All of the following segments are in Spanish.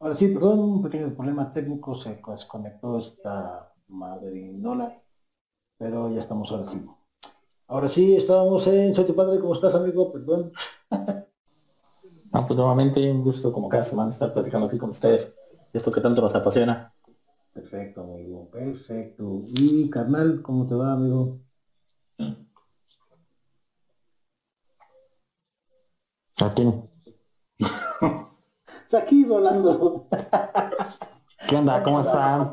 Ahora sí, perdón, un pequeño problema técnico, se desconectó esta madre dólar, pero ya estamos ahora sí. Ahora sí, estábamos en Soy tu padre, ¿cómo estás amigo? Perdón. Ah, pues nuevamente un gusto como cada semana estar platicando aquí con ustedes, esto que tanto nos apasiona. Perfecto, amigo, perfecto. Y carnal, ¿cómo te va, amigo? Aquí. Aquí Rolando. ¿Qué onda? ¿Cómo están?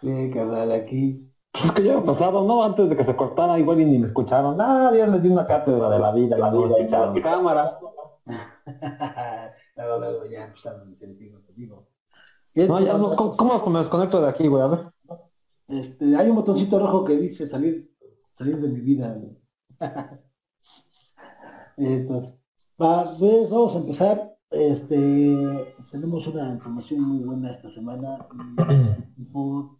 Sí, carnal, aquí. Es que ya ha pasado, ¿no? Antes de que se cortara, igual y ni me escucharon. Ah, ya les di una cátedra de la vida, la vida y la cámara. luego, luego ya empezaron contigo. No, ya, no, ¿cómo, ¿cómo, me desconecto de aquí, güey? A ver. Este, hay un botoncito rojo que dice salir, salir de mi vida. Entonces, va, pues vamos a empezar. Este, tenemos una información muy buena esta semana por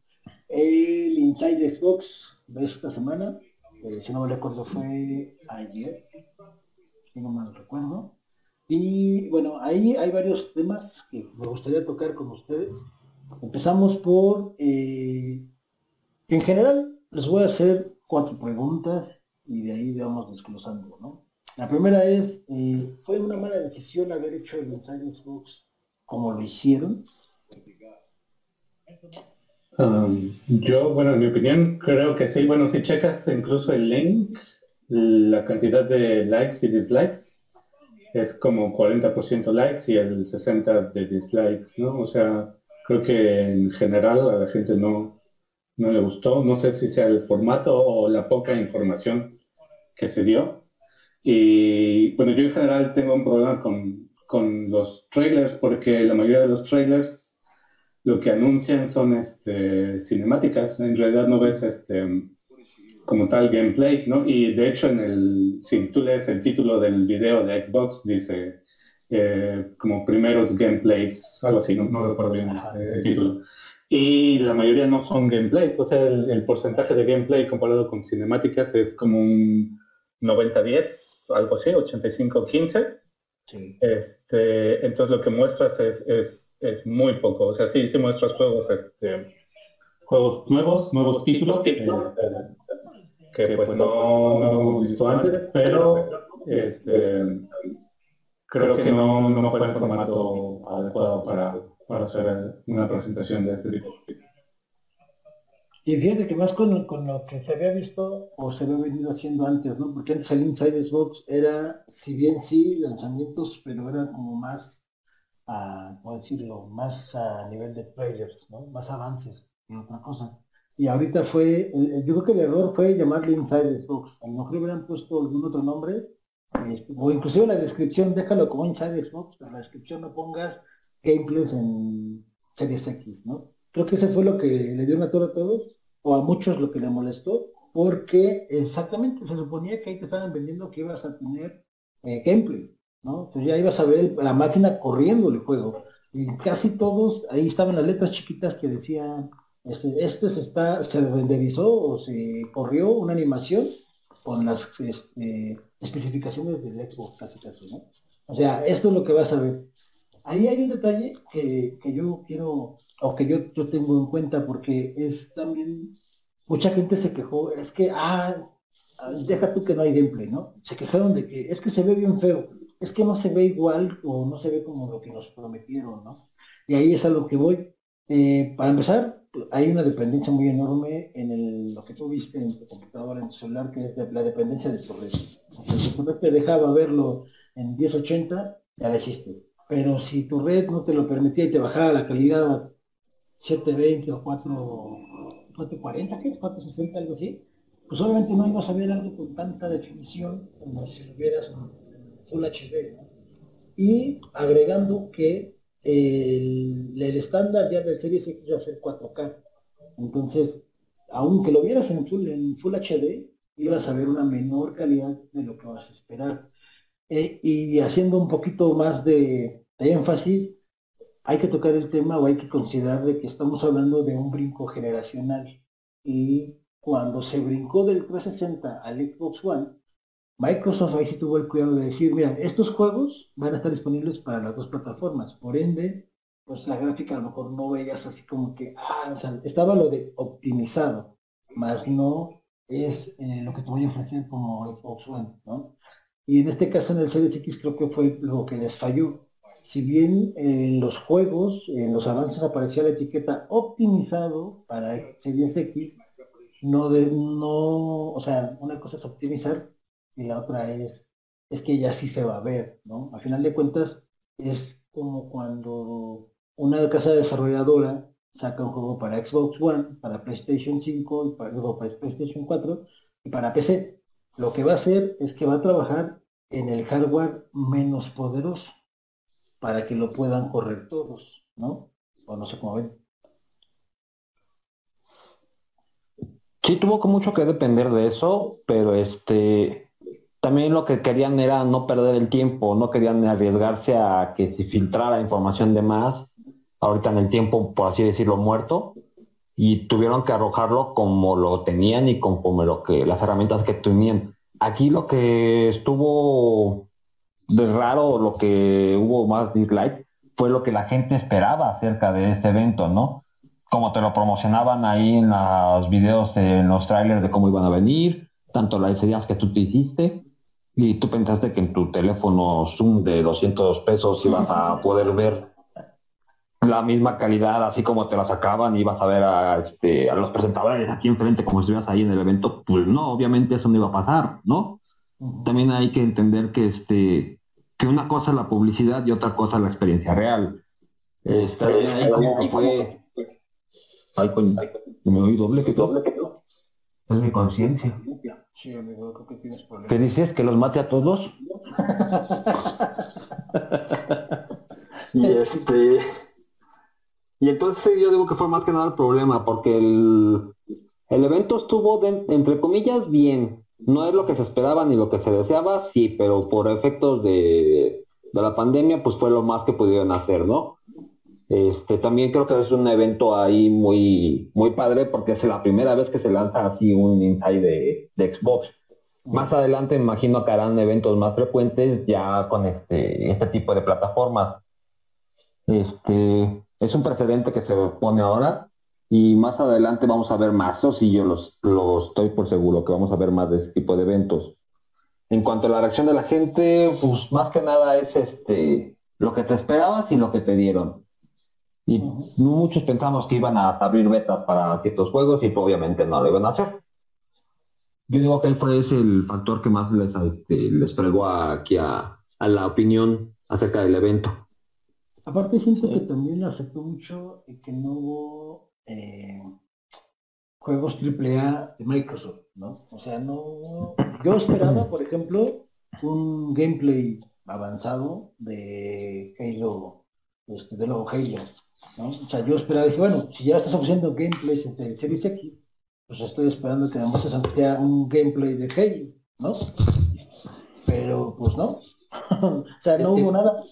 el Inside Xbox de esta semana. Eh, si no me recuerdo fue ayer, si no me recuerdo. Y bueno, ahí hay varios temas que me gustaría tocar con ustedes. Empezamos por, eh, en general, les voy a hacer cuatro preguntas y de ahí vamos desglosando, ¿no? La primera es, eh, ¿fue una mala decisión haber hecho el Inside Xbox como lo hicieron? Um, yo, bueno, en mi opinión, creo que sí. Bueno, si checas incluso el link, la cantidad de likes y dislikes, es como 40% likes y el 60% de dislikes, ¿no? O sea, creo que en general a la gente no, no le gustó. No sé si sea el formato o la poca información que se dio. Y bueno, yo en general tengo un problema con, con los trailers porque la mayoría de los trailers lo que anuncian son este, cinemáticas. En realidad no ves este, como tal gameplay, ¿no? Y de hecho en el, si tú lees el título del video de Xbox, dice eh, como primeros gameplays, algo así, no, no recuerdo bien el título. Y la mayoría no son gameplays, o sea, el, porcentaje de gameplay comparado con cinemáticas es como un 90-10, algo así, 85-15. Este, entonces lo que muestras es, es, es, muy poco, o sea, sí, sí muestras juegos, este, juegos nuevos, nuevos títulos, eh, que pues no, no hemos visto antes, pero este, creo que no, no fue el formato adecuado para, para hacer una presentación de este tipo. Y fíjate que más con, con, lo que se había visto o se había venido haciendo antes, ¿no? Porque antes el Inside Xbox era, si bien sí, lanzamientos, pero era como más, a, ¿cómo decirlo? Más a nivel de players, ¿no? Más avances que otra cosa. Y ahorita fue, yo creo que el error fue llamarle Inside Xbox. A lo mejor hubieran puesto algún otro nombre, este, o inclusive la descripción, déjalo como Inside Xbox, pero la descripción no pongas gameplays en Series X, ¿no? Creo que ese fue lo que le dio una torre a todos, o a muchos lo que le molestó, porque exactamente se suponía que ahí te estaban vendiendo que ibas a tener eh, ¿no? Entonces ya ibas a ver la máquina corriendo el juego. Y casi todos, ahí estaban las letras chiquitas que decían este, este se, está, se renderizó o se corrió una animación con las este, especificaciones del Xbox, casi casi, ¿no? O sea, esto es lo que vas a ver. Ahí hay un detalle que, yo quiero, o que yo, yo tengo en cuenta, porque es también, mucha gente se quejó, es que, ah, deja tú que no hay gameplay, ¿no? Se quejaron de que es que se ve bien feo, es que no se ve igual o no se ve como lo que nos prometieron, ¿no? Y ahí es a lo que voy. Eh, para empezar, hay una dependencia muy enorme en lo que tú viste en tu computadora, en tu celular, que es la dependencia de tu red. Si tu red te dejaba verlo en 1080, ya lo hiciste. Pero si tu red no te lo permitía y te bajaba la calidad 720 o 4, 440, 460, algo así, pues obviamente no ibas a ver algo con tanta definición como si lo vieras en Full HD. Y agregando que el, estándar ya del Series X iba a ser 4K. Entonces, aunque lo vieras en Full, en full HD, ibas a ver una menor calidad de lo que vas a esperar. Eh, y haciendo un poquito más de, énfasis, hay que tocar el tema o hay que considerar de que estamos hablando de un brinco generacional. Y cuando se brincó del 360 al Xbox One, Microsoft ahí sí tuvo el cuidado de decir, mira, estos juegos van a estar disponibles para las dos plataformas, por ende, pues la gráfica a lo mejor no veías así como que, ah, o sea, estaba lo de optimizado, más no es eh, lo que te voy a ofrecer como Xbox One, ¿no? Y en este caso en el Series X creo que fue lo que les falló. Si bien en los juegos, en los avances aparecía la etiqueta optimizado para Series X, no, no, o sea, una cosa es optimizar y la otra es, es que ya sí se va a ver, ¿no? A final de cuentas es como cuando una casa desarrolladora saca un juego para Xbox One, para PlayStation 5, y para, para PlayStation 4 y para PC. Lo que va a hacer es que va a trabajar en el hardware menos poderoso para que lo puedan correr todos, ¿no? O no sé cómo ven. Sí, tuvo mucho que depender de eso, pero este también lo que querían era no perder el tiempo, no querían arriesgarse a que se filtrara información de más, ahorita en el tiempo, por así decirlo, muerto, y tuvieron que arrojarlo como lo tenían y conforme lo que, las herramientas que tenían. Aquí lo que estuvo raro, lo que hubo más dislike, fue lo que la gente esperaba acerca de este evento, ¿no? Como te lo promocionaban ahí en los videos, en los trailers de cómo iban a venir, tanto las ideas que tú te hiciste, y tú pensaste que en tu teléfono Zoom de 200 pesos ibas a poder ver la misma calidad, así como te la sacaban, ibas a ver a, este, a los presentadores aquí enfrente como estuvieras ahí en el evento, pues no, obviamente eso no iba a pasar, ¿no? También hay que entender que este que una cosa es la publicidad y otra cosa es la experiencia real. Este, ahí como que fue. Ay, coño, me oí doble que doble que Es mi conciencia. Sí, amigo, creo que tienes problemas. ¿Qué dices? ¿Que los mate a todos? y este. Y entonces yo digo que fue más que nada el problema, porque el, el evento estuvo, entre comillas, bien. No es lo que se esperaba ni lo que se deseaba, sí, pero por efectos de, de la pandemia, pues fue lo más que pudieron hacer, ¿no? Este, también creo que es un evento ahí muy, muy padre porque es la primera vez que se lanza así un inside de, de Xbox. Más adelante imagino que harán eventos más frecuentes ya con este, este tipo de plataformas. Este, es un precedente que se pone ahora y más adelante vamos a ver más, eso sí yo los, lo estoy por seguro que vamos a ver más de este tipo de eventos. En cuanto a la reacción de la gente, pues más que nada es este lo que te esperabas y lo que te dieron. Y muchos pensamos que iban a abrir betas para ciertos juegos y pues, obviamente no lo iban a hacer. Yo digo que él fue ese el factor que más les, este, les pregó aquí a la opinión acerca del evento. Aparte siento que también afectó mucho y que no hubo eh, juegos AAA de Microsoft, ¿no? O sea, no... Yo esperaba, por ejemplo, un gameplay avanzado de Halo, este, de nuevo Halo, ¿no? O sea, yo esperaba, dije, bueno, si ya estás ofreciendo gameplays de Series X, pues estoy esperando que además se un gameplay de Halo, ¿no? Pero pues no. o sea, no hubo nada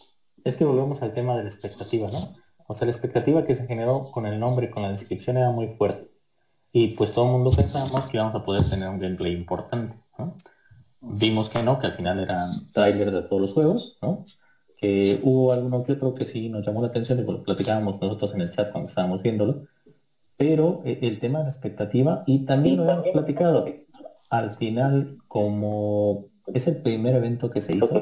es que volvemos al tema de la expectativa, ¿no? O sea, la expectativa que se generó con el nombre, con la descripción era muy fuerte. Y pues todo el mundo pensábamos que íbamos a poder tener un gameplay importante. Vimos que no, que al final eran trailers de todos los juegos, ¿no? Que hubo alguno que otro que sí nos llamó la atención y lo platicábamos nosotros en el chat cuando estábamos viéndolo. Pero eh, el tema de la expectativa, y también lo hemos platicado, al final, como es el primer evento que se hizo,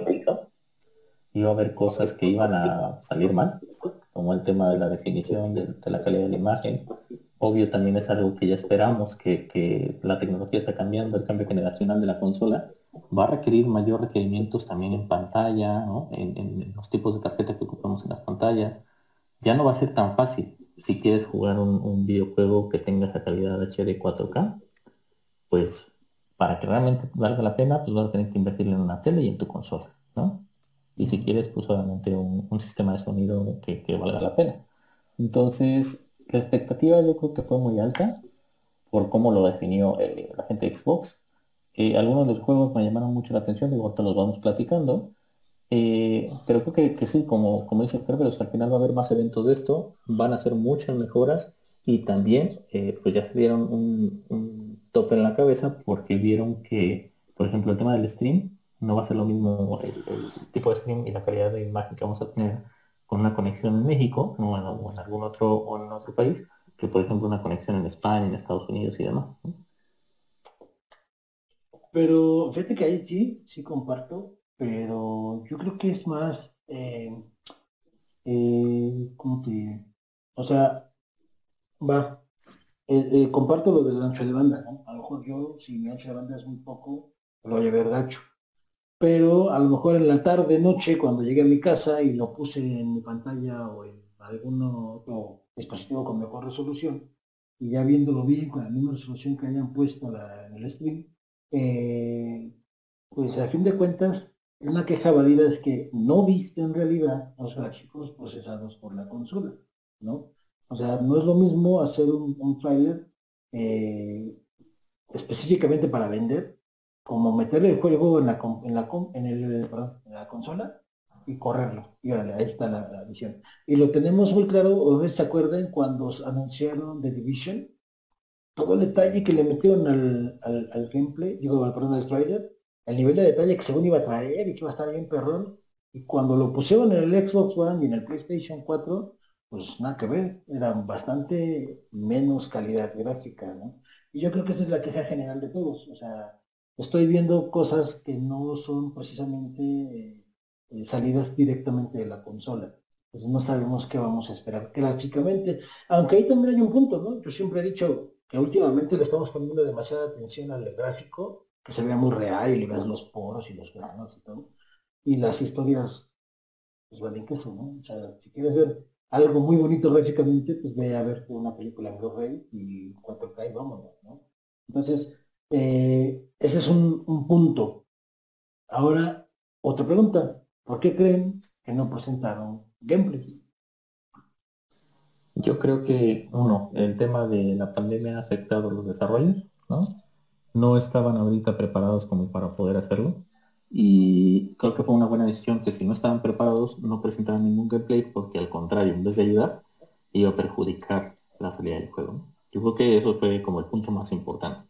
iba a haber cosas que iban a salir mal, como el tema de la definición, de, la calidad de la imagen. Obvio también es algo que ya esperamos, que, la tecnología está cambiando, el cambio generacional de la consola va a requerir mayor requerimientos también en pantalla, en, los tipos de tarjeta que ocupamos en las pantallas. Ya no va a ser tan fácil si quieres jugar un, videojuego que tenga esa calidad HD 4K, pues para que realmente valga la pena, pues vas a tener que invertir en una tele y en tu consola, ¿no? Y si quieres, pues obviamente un, sistema de sonido que, valga la pena. Entonces, la expectativa yo creo que fue muy alta por cómo lo definió eh, la gente de Xbox. Eh, algunos de los juegos me llamaron mucho la atención, digo, ahorita los vamos platicando. Eh, pero creo que, sí, como, como dice Kerberos, al final va a haber más eventos de esto, van a ser muchas mejoras y también pues ya se dieron un, un tope en la cabeza porque vieron que, por ejemplo, el tema del stream no va a ser lo mismo el, tipo de stream y la calidad de imagen que vamos a tener con una conexión en México o en algún otro, o en otro país que por ejemplo una conexión en España, en Estados Unidos y demás. Pero fíjate que ahí sí, sí comparto, pero yo creo que es más, eh, eh, ¿cómo te O sea, va, eh, eh, comparto lo del ancho de banda, ¿no? A lo mejor yo, si mi ancho de banda es muy poco, lo ver gacho. Pero a lo mejor en la tarde, noche, cuando llegué a mi casa y lo puse en mi pantalla o en algún otro dispositivo con mejor resolución, y ya viéndolo bien con la misma resolución que hayan puesto en el stream, eh, pues a fin de cuentas, una queja válida es que no viste en realidad los gráficos procesados por la consola, ¿no? O sea, no es lo mismo hacer un, un trailer eh, específicamente para vender, como meter el juego en la, en la, en el, la consola y correrlo. Y ahí está la, visión. Y lo tenemos muy claro, se acuerdan cuando anunciaron The Division, todo el detalle que le metieron al, al, gameplay, digo, perdón, al trailer, el nivel de detalle que según iba a traer y que iba a estar bien perrón, y cuando lo pusieron en el Xbox One y en el PlayStation 4, pues nada que ver, era bastante menos calidad gráfica, ¿no? Y yo creo que esa es la queja general de todos, o sea, estoy viendo cosas que no son precisamente eh, salidas directamente de la consola. Pues no sabemos qué vamos a esperar gráficamente, aunque ahí también hay un punto, ¿no? Yo siempre he dicho que últimamente le estamos poniendo demasiada atención al gráfico, que se vea muy real y le veas los poros y los granos y todo. Y las historias, pues valen queso, ¿no? O sea, si quieres ver algo muy bonito gráficamente, pues ve a ver una película en Blu-ray y 4K y vámonos, ¿no? Entonces, eh, ese es un, un punto. Ahora, otra pregunta. ¿Por qué creen que no presentaron gameplay? Yo creo que, uno, el tema de la pandemia ha afectado los desarrollos, ¿no? No estaban ahorita preparados como para poder hacerlo. Y creo que fue una buena decisión que si no estaban preparados no presentaran ningún gameplay porque al contrario, en vez de ayudar, iba a perjudicar la salida del juego. Yo creo que eso fue como el punto más importante.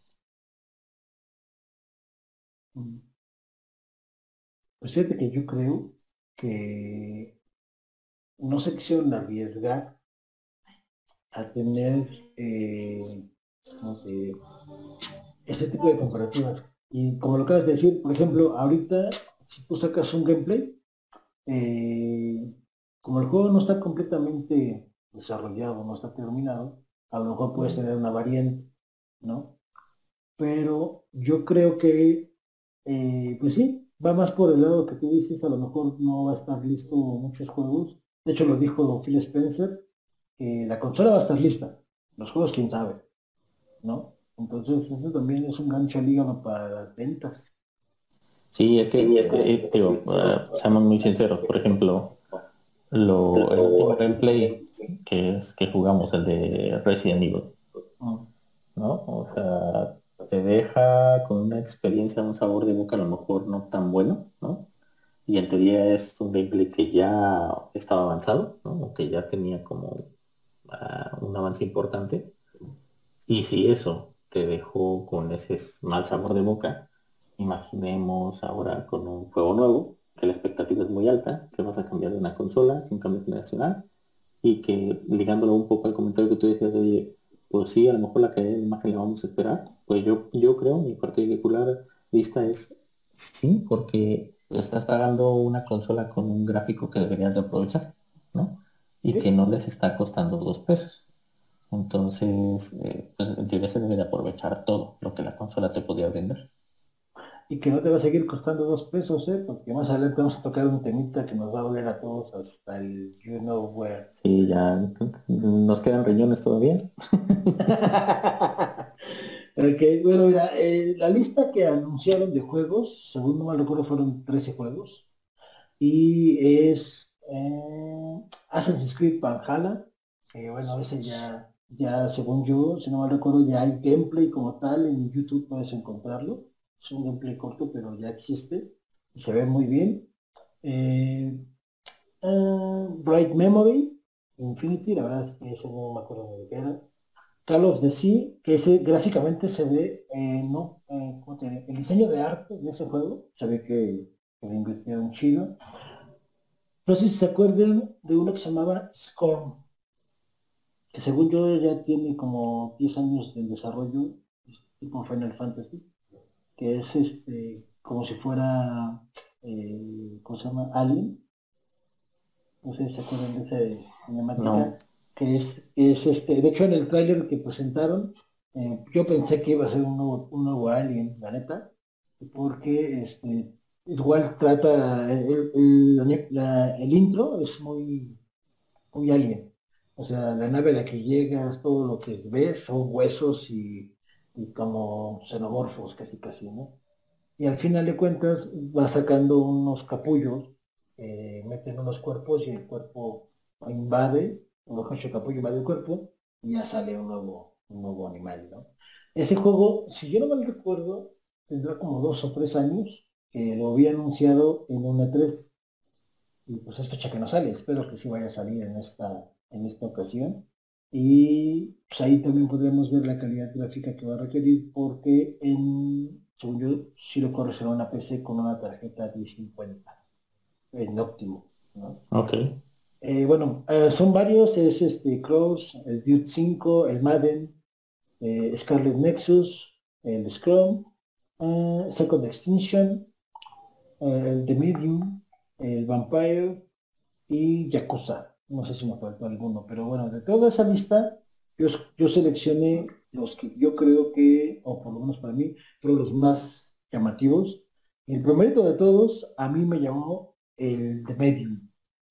Pues fíjate que yo creo que no se quisieron arriesgar a tener eh, este tipo de comparativas. Y como lo acabas de decir, por ejemplo, ahorita, si tú sacas un gameplay, eh, como el juego no está completamente desarrollado, no está terminado, a lo mejor puedes tener una variante, ¿no? Pero yo creo que, eh, pues sí, va más por el lado que tú dices, a lo mejor no va a estar listo muchos juegos. De hecho, lo dijo Phil Spencer, que la consola va a estar lista, los juegos quién sabe, ¿no? Entonces, eso también es un gancho al para las ventas. Sí, es que, eh, digo, uh, seamos muy sinceros, por ejemplo, lo, el último gameplay que es que jugamos, el de Resident Evil, ah. ¿no? O sea, te deja con una experiencia, un sabor de boca a lo mejor no tan bueno, ¿no? Y en teoría es un gameplay que ya estaba avanzado, ¿no? O que ya tenía como ah, un avance importante. Y si eso te dejó con ese mal sabor de boca, imaginemos ahora con un juego nuevo, que la expectativa es muy alta, que vas a cambiar de una consola, un cambio generacional, y que ligándolo un poco al comentario que tú decías de pues sí, a lo mejor la calidad de imagen la vamos a esperar. Pues yo, yo creo, mi particular vista es sí, porque estás pagando una consola con un gráfico que deberías de aprovechar, ¿no? Y que no les está costando dos pesos. Entonces, eh, pues en teoría se debe de aprovechar todo lo que la consola te podía brindar y que no te va a seguir costando dos pesos, ¿eh? porque más adelante vamos a tocar un temita que nos va a doler a todos hasta el you know where. Sí, ya nos quedan riñones todavía. ok, bueno, mira, eh, la lista que anunciaron de juegos, según no mal recuerdo, fueron 13 juegos. Y es eh, Assassin's Creed Valhalla, que bueno, veces ya, ya según yo, si no mal recuerdo, ya hay gameplay como tal, en YouTube puedes encontrarlo es un gameplay corto, pero ya existe y se ve muy bien. Eh, ah, Bright Memory, Infinity, la verdad es que eso no me acuerdo de qué era. Call of the que ese gráficamente se ve, eh, no, eh, el diseño de arte de ese juego, se ve que, que le invirtieron chido. No sé si se acuerdan de uno que se llamaba Scorn, que según yo ya tiene como 10 años de desarrollo, tipo Final Fantasy, que es este como si fuera, eh, ¿cómo se llama? Alien. No sé si se acuerdan de esa cinemática. Que es, es este, de hecho en el tráiler que presentaron, eh, yo pensé que iba a ser un nuevo, un nuevo Alien, la neta, porque este, igual trata, el, el, intro es muy, muy Alien. O sea, la nave a la que llegas, todo lo que ves son huesos y, y como xenomorfos casi casi, ¿no? y al final de cuentas va sacando unos capullos, eh, meten unos cuerpos y el cuerpo invade, un capullo invade el cuerpo y ya sale un nuevo, un nuevo animal, ¿no? Ese juego, si yo no mal recuerdo, tendrá como dos o tres años que lo había anunciado en un E3 y pues es fecha que no sale, espero que sí vaya a salir en esta, en esta ocasión. Y pues ahí también podremos ver la calidad gráfica que va a requerir porque en según yo, si lo corres en una PC con una tarjeta 1050 en óptimo. ¿no? Ok. Eh, bueno, eh, son varios, es este Cross, el Dude 5, el Madden, eh, Scarlet Nexus, el Scrum, Second Extinction, el The Medium, el Vampire y Yakuza. No sé si me faltó alguno, pero bueno, de toda esa lista, yo, yo seleccioné los que yo creo que, o por lo menos para mí, fueron los más llamativos. El primero de todos, a mí me llamó el de Medium.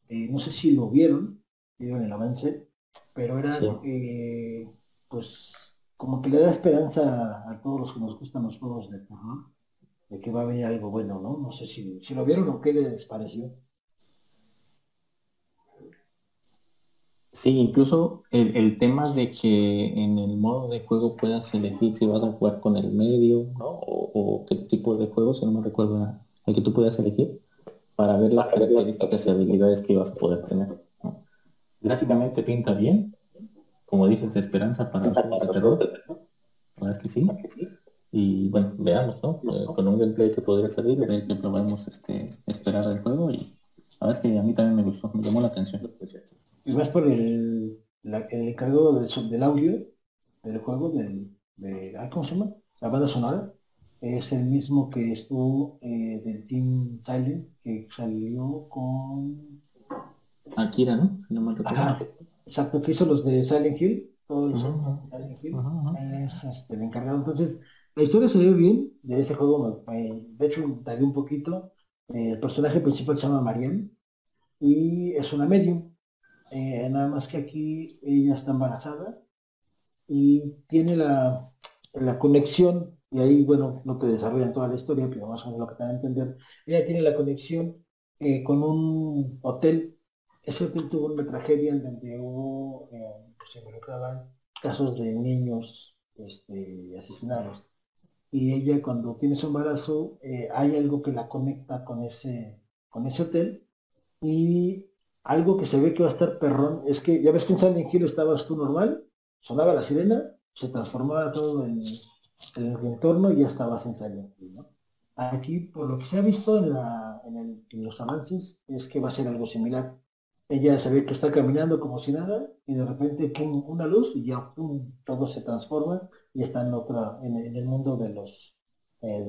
Eh, no sé si lo vieron, vieron el avance, pero era, eh, pues, como que le da esperanza a, todos los que nos gustan los juegos de terror, de que va a venir algo bueno, ¿no? No sé si, si lo vieron o qué les pareció. Sí, incluso el, tema de que en el modo de juego puedas elegir si vas a jugar con el medio, ¿no? O, qué tipo de juego, si no me recuerdo, el que tú puedas elegir para ver las características y habilidades que ibas a poder tener. Gráficamente pinta bien, como dices, esperanza para de terror. La verdad es que sí. Y bueno, veamos, ¿no? Con un gameplay que podría salir, ver que podemos este, esperar el juego y la verdad es que a mí también me gustó, me llamó la atención y más por el, el encargo del, del, audio del juego, del, de, ah, ¿cómo se llama? La banda sonora, es el mismo que estuvo eh, del Team Silent, que salió con... Akira, ¿no? no me exacto, que hizo los de Silent Hill, todos los Silent Hill, es este, el encargado. Entonces, la historia se ve bien de ese juego, de hecho, daría un poquito. Eh, el personaje principal se llama Marianne y es una medium eh, nada más que aquí ella está embarazada y tiene la, conexión, y ahí, bueno, no te desarrollan toda la historia, pero más o menos lo que te van a entender, ella tiene la conexión eh, con un hotel. Ese hotel tuvo una tragedia en donde hubo, eh, pues, se involucraban casos de niños este, asesinados. Y ella cuando tiene su embarazo, hay algo que la conecta con ese, con ese hotel y algo que se ve que va a estar perrón es que ya ves que en Silent Hill estabas tú normal, sonaba la sirena, se transformaba todo en, el entorno y ya en Silent Hill, ¿no? Aquí, por lo que se ha visto en, los avances, es que va a ser algo similar. Ella se ve que está caminando como si nada y de repente pum, una luz y ya pum, todo se transforma y está en otra, en, el mundo de los, eh,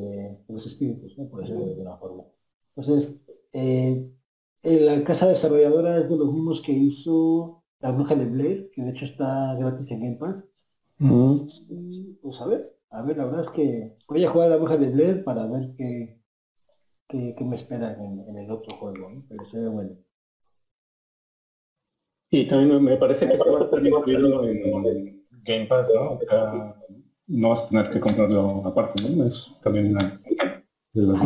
de, los espíritus, ¿no? por decirlo de alguna forma. Entonces, eh, la casa desarrolladora es de los mismos que hizo La Bruja de Blair, que de hecho está gratis en Game Pass. pues a ver, a ver, la verdad es que voy a jugar a La Bruja de Blair para ver qué, qué, me espera en, el otro juego, pero se ve bueno. Y también me parece que se va a estar incluido en Game Pass, ¿no? no vas a tener que comprarlo aparte, ¿no? Es también una de las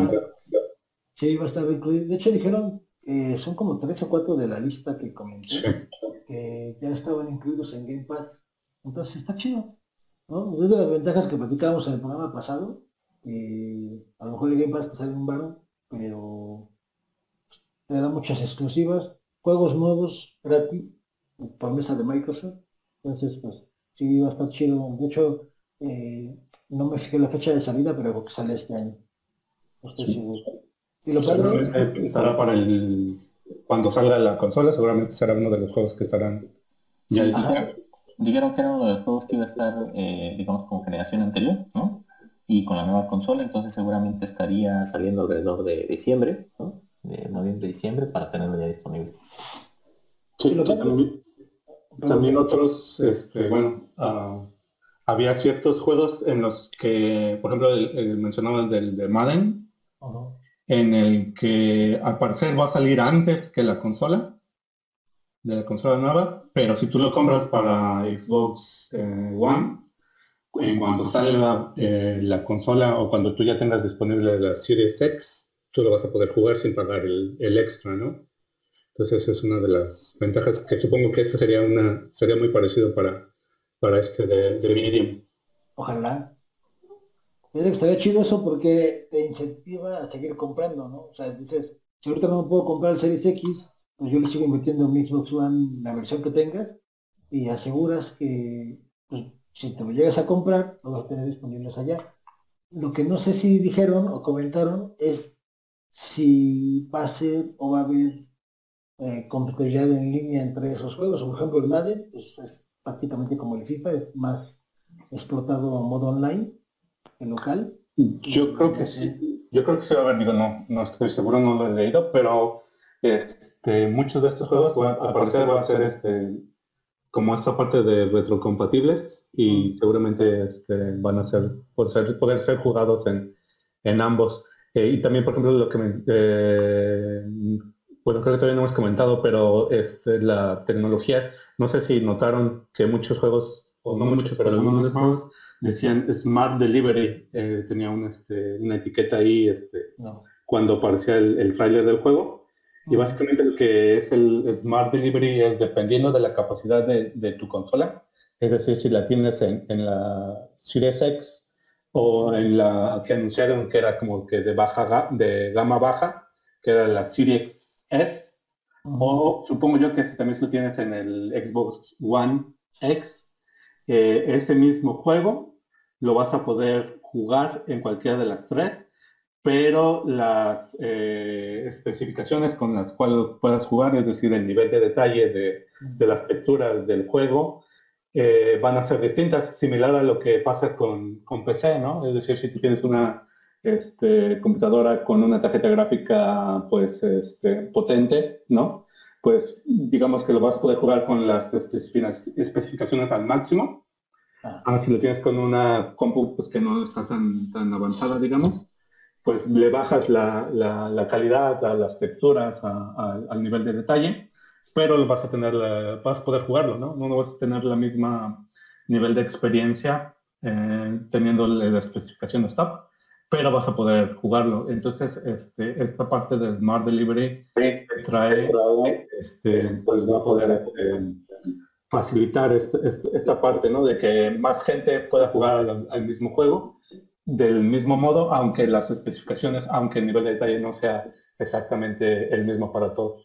Sí, va a estar incluido. De hecho dijeron eh, son como tres o cuatro de la lista que comenté, que ya estaban incluidos en Game Pass. Entonces está chido. ¿No? Una de las ventajas que platicábamos en el programa pasado, a lo mejor el Game Pass te sale un varón, pero te da muchas exclusivas, juegos nuevos gratis por mesa de Microsoft. Entonces, pues sí, va a estar chido. De hecho, eh, no me fijé la fecha de salida, pero que sale este año. No estoy seguro. Y lo para el, cuando salga la consola seguramente será uno de los juegos que estarán ya dijeron, que era uno de los juegos que iba a estar, eh, digamos, como generación anterior, ¿no? Y con la nueva consola, entonces seguramente estaría saliendo alrededor de diciembre, ¿no? De noviembre, diciembre, para tenerlo ya disponible. Sí, también, también otros, este, bueno, uh, había ciertos juegos en los que, por ejemplo, el, el mencionado del de Madden, en el que al parecer va a salir antes que la consola, de la consola nueva, pero si tú lo compras para Xbox eh, One, en cuando salga eh, la consola o cuando tú ya tengas disponible la Series X, tú lo vas a poder jugar sin pagar el, el extra, ¿no? Entonces es una de las ventajas que supongo que esta sería una sería muy parecido para para este de, de Medium. Ojalá. Pero estaría chido eso porque te incentiva a seguir comprando, ¿no? O sea, dices, si ahorita no puedo comprar el Series X, yo le sigo invirtiendo en mi Xbox One la versión que tengas y aseguras que pues, si te lo llegas a comprar, lo vas a tener disponibles allá. Lo que no sé si dijeron o comentaron es si va a ser o va a haber eh, compatibilidad en línea entre esos juegos. Por ejemplo, el Madden pues, es prácticamente como el FIFA, es más explotado a modo online, en local. Yo creo que sí, yo creo que se va a haber, digo, no, no estoy seguro, no lo he leído, pero este, muchos de estos juegos van, a parecer va a ser este como esta parte de retrocompatibles y seguramente este, van a ser poder, ser, poder ser jugados en, en ambos. Eh, y también, por ejemplo, lo que me, eh, bueno, creo que todavía no hemos comentado, pero este, la tecnología, no sé si notaron que muchos juegos, o no muchos, pero algunos juegos decían Smart Delivery, eh, tenía este, una etiqueta ahí este, cuando aparecía el, el trailer del juego. Y básicamente lo que es el Smart Delivery es dependiendo de la capacidad de, tu consola, es decir, si la tienes en, en, la Series X o en la que anunciaron que era como que de baja de gama baja, que era la Series S, o supongo yo que si también lo tienes en el Xbox One X, eh, ese mismo juego lo vas a poder jugar en cualquiera de las tres, pero las eh, especificaciones con las cuales puedas jugar, es decir, el nivel de detalle de, las texturas del juego, eh, van a ser distintas, similar a lo que pasa con, con PC, ¿no? Es decir, si tú tienes una este, computadora con una tarjeta gráfica pues este, potente, ¿no? Pues digamos que lo vas a poder jugar con las especificaciones al máximo. Ah. Ahora si lo tienes con una compu pues, que no está tan, tan avanzada, digamos, pues le bajas la, la, calidad a las texturas, al nivel de detalle, pero vas a tener vas a poder jugarlo, ¿no? No vas a tener la misma nivel de experiencia eh, teniendo la especificación stop pero vas a poder jugarlo. Entonces, este, esta parte de Smart Delivery trae, este, pues va a poder este, facilitar esta parte, ¿no? De que más gente pueda jugar al, mismo juego del mismo modo, aunque las especificaciones, aunque el nivel de detalle no sea exactamente el mismo para todos.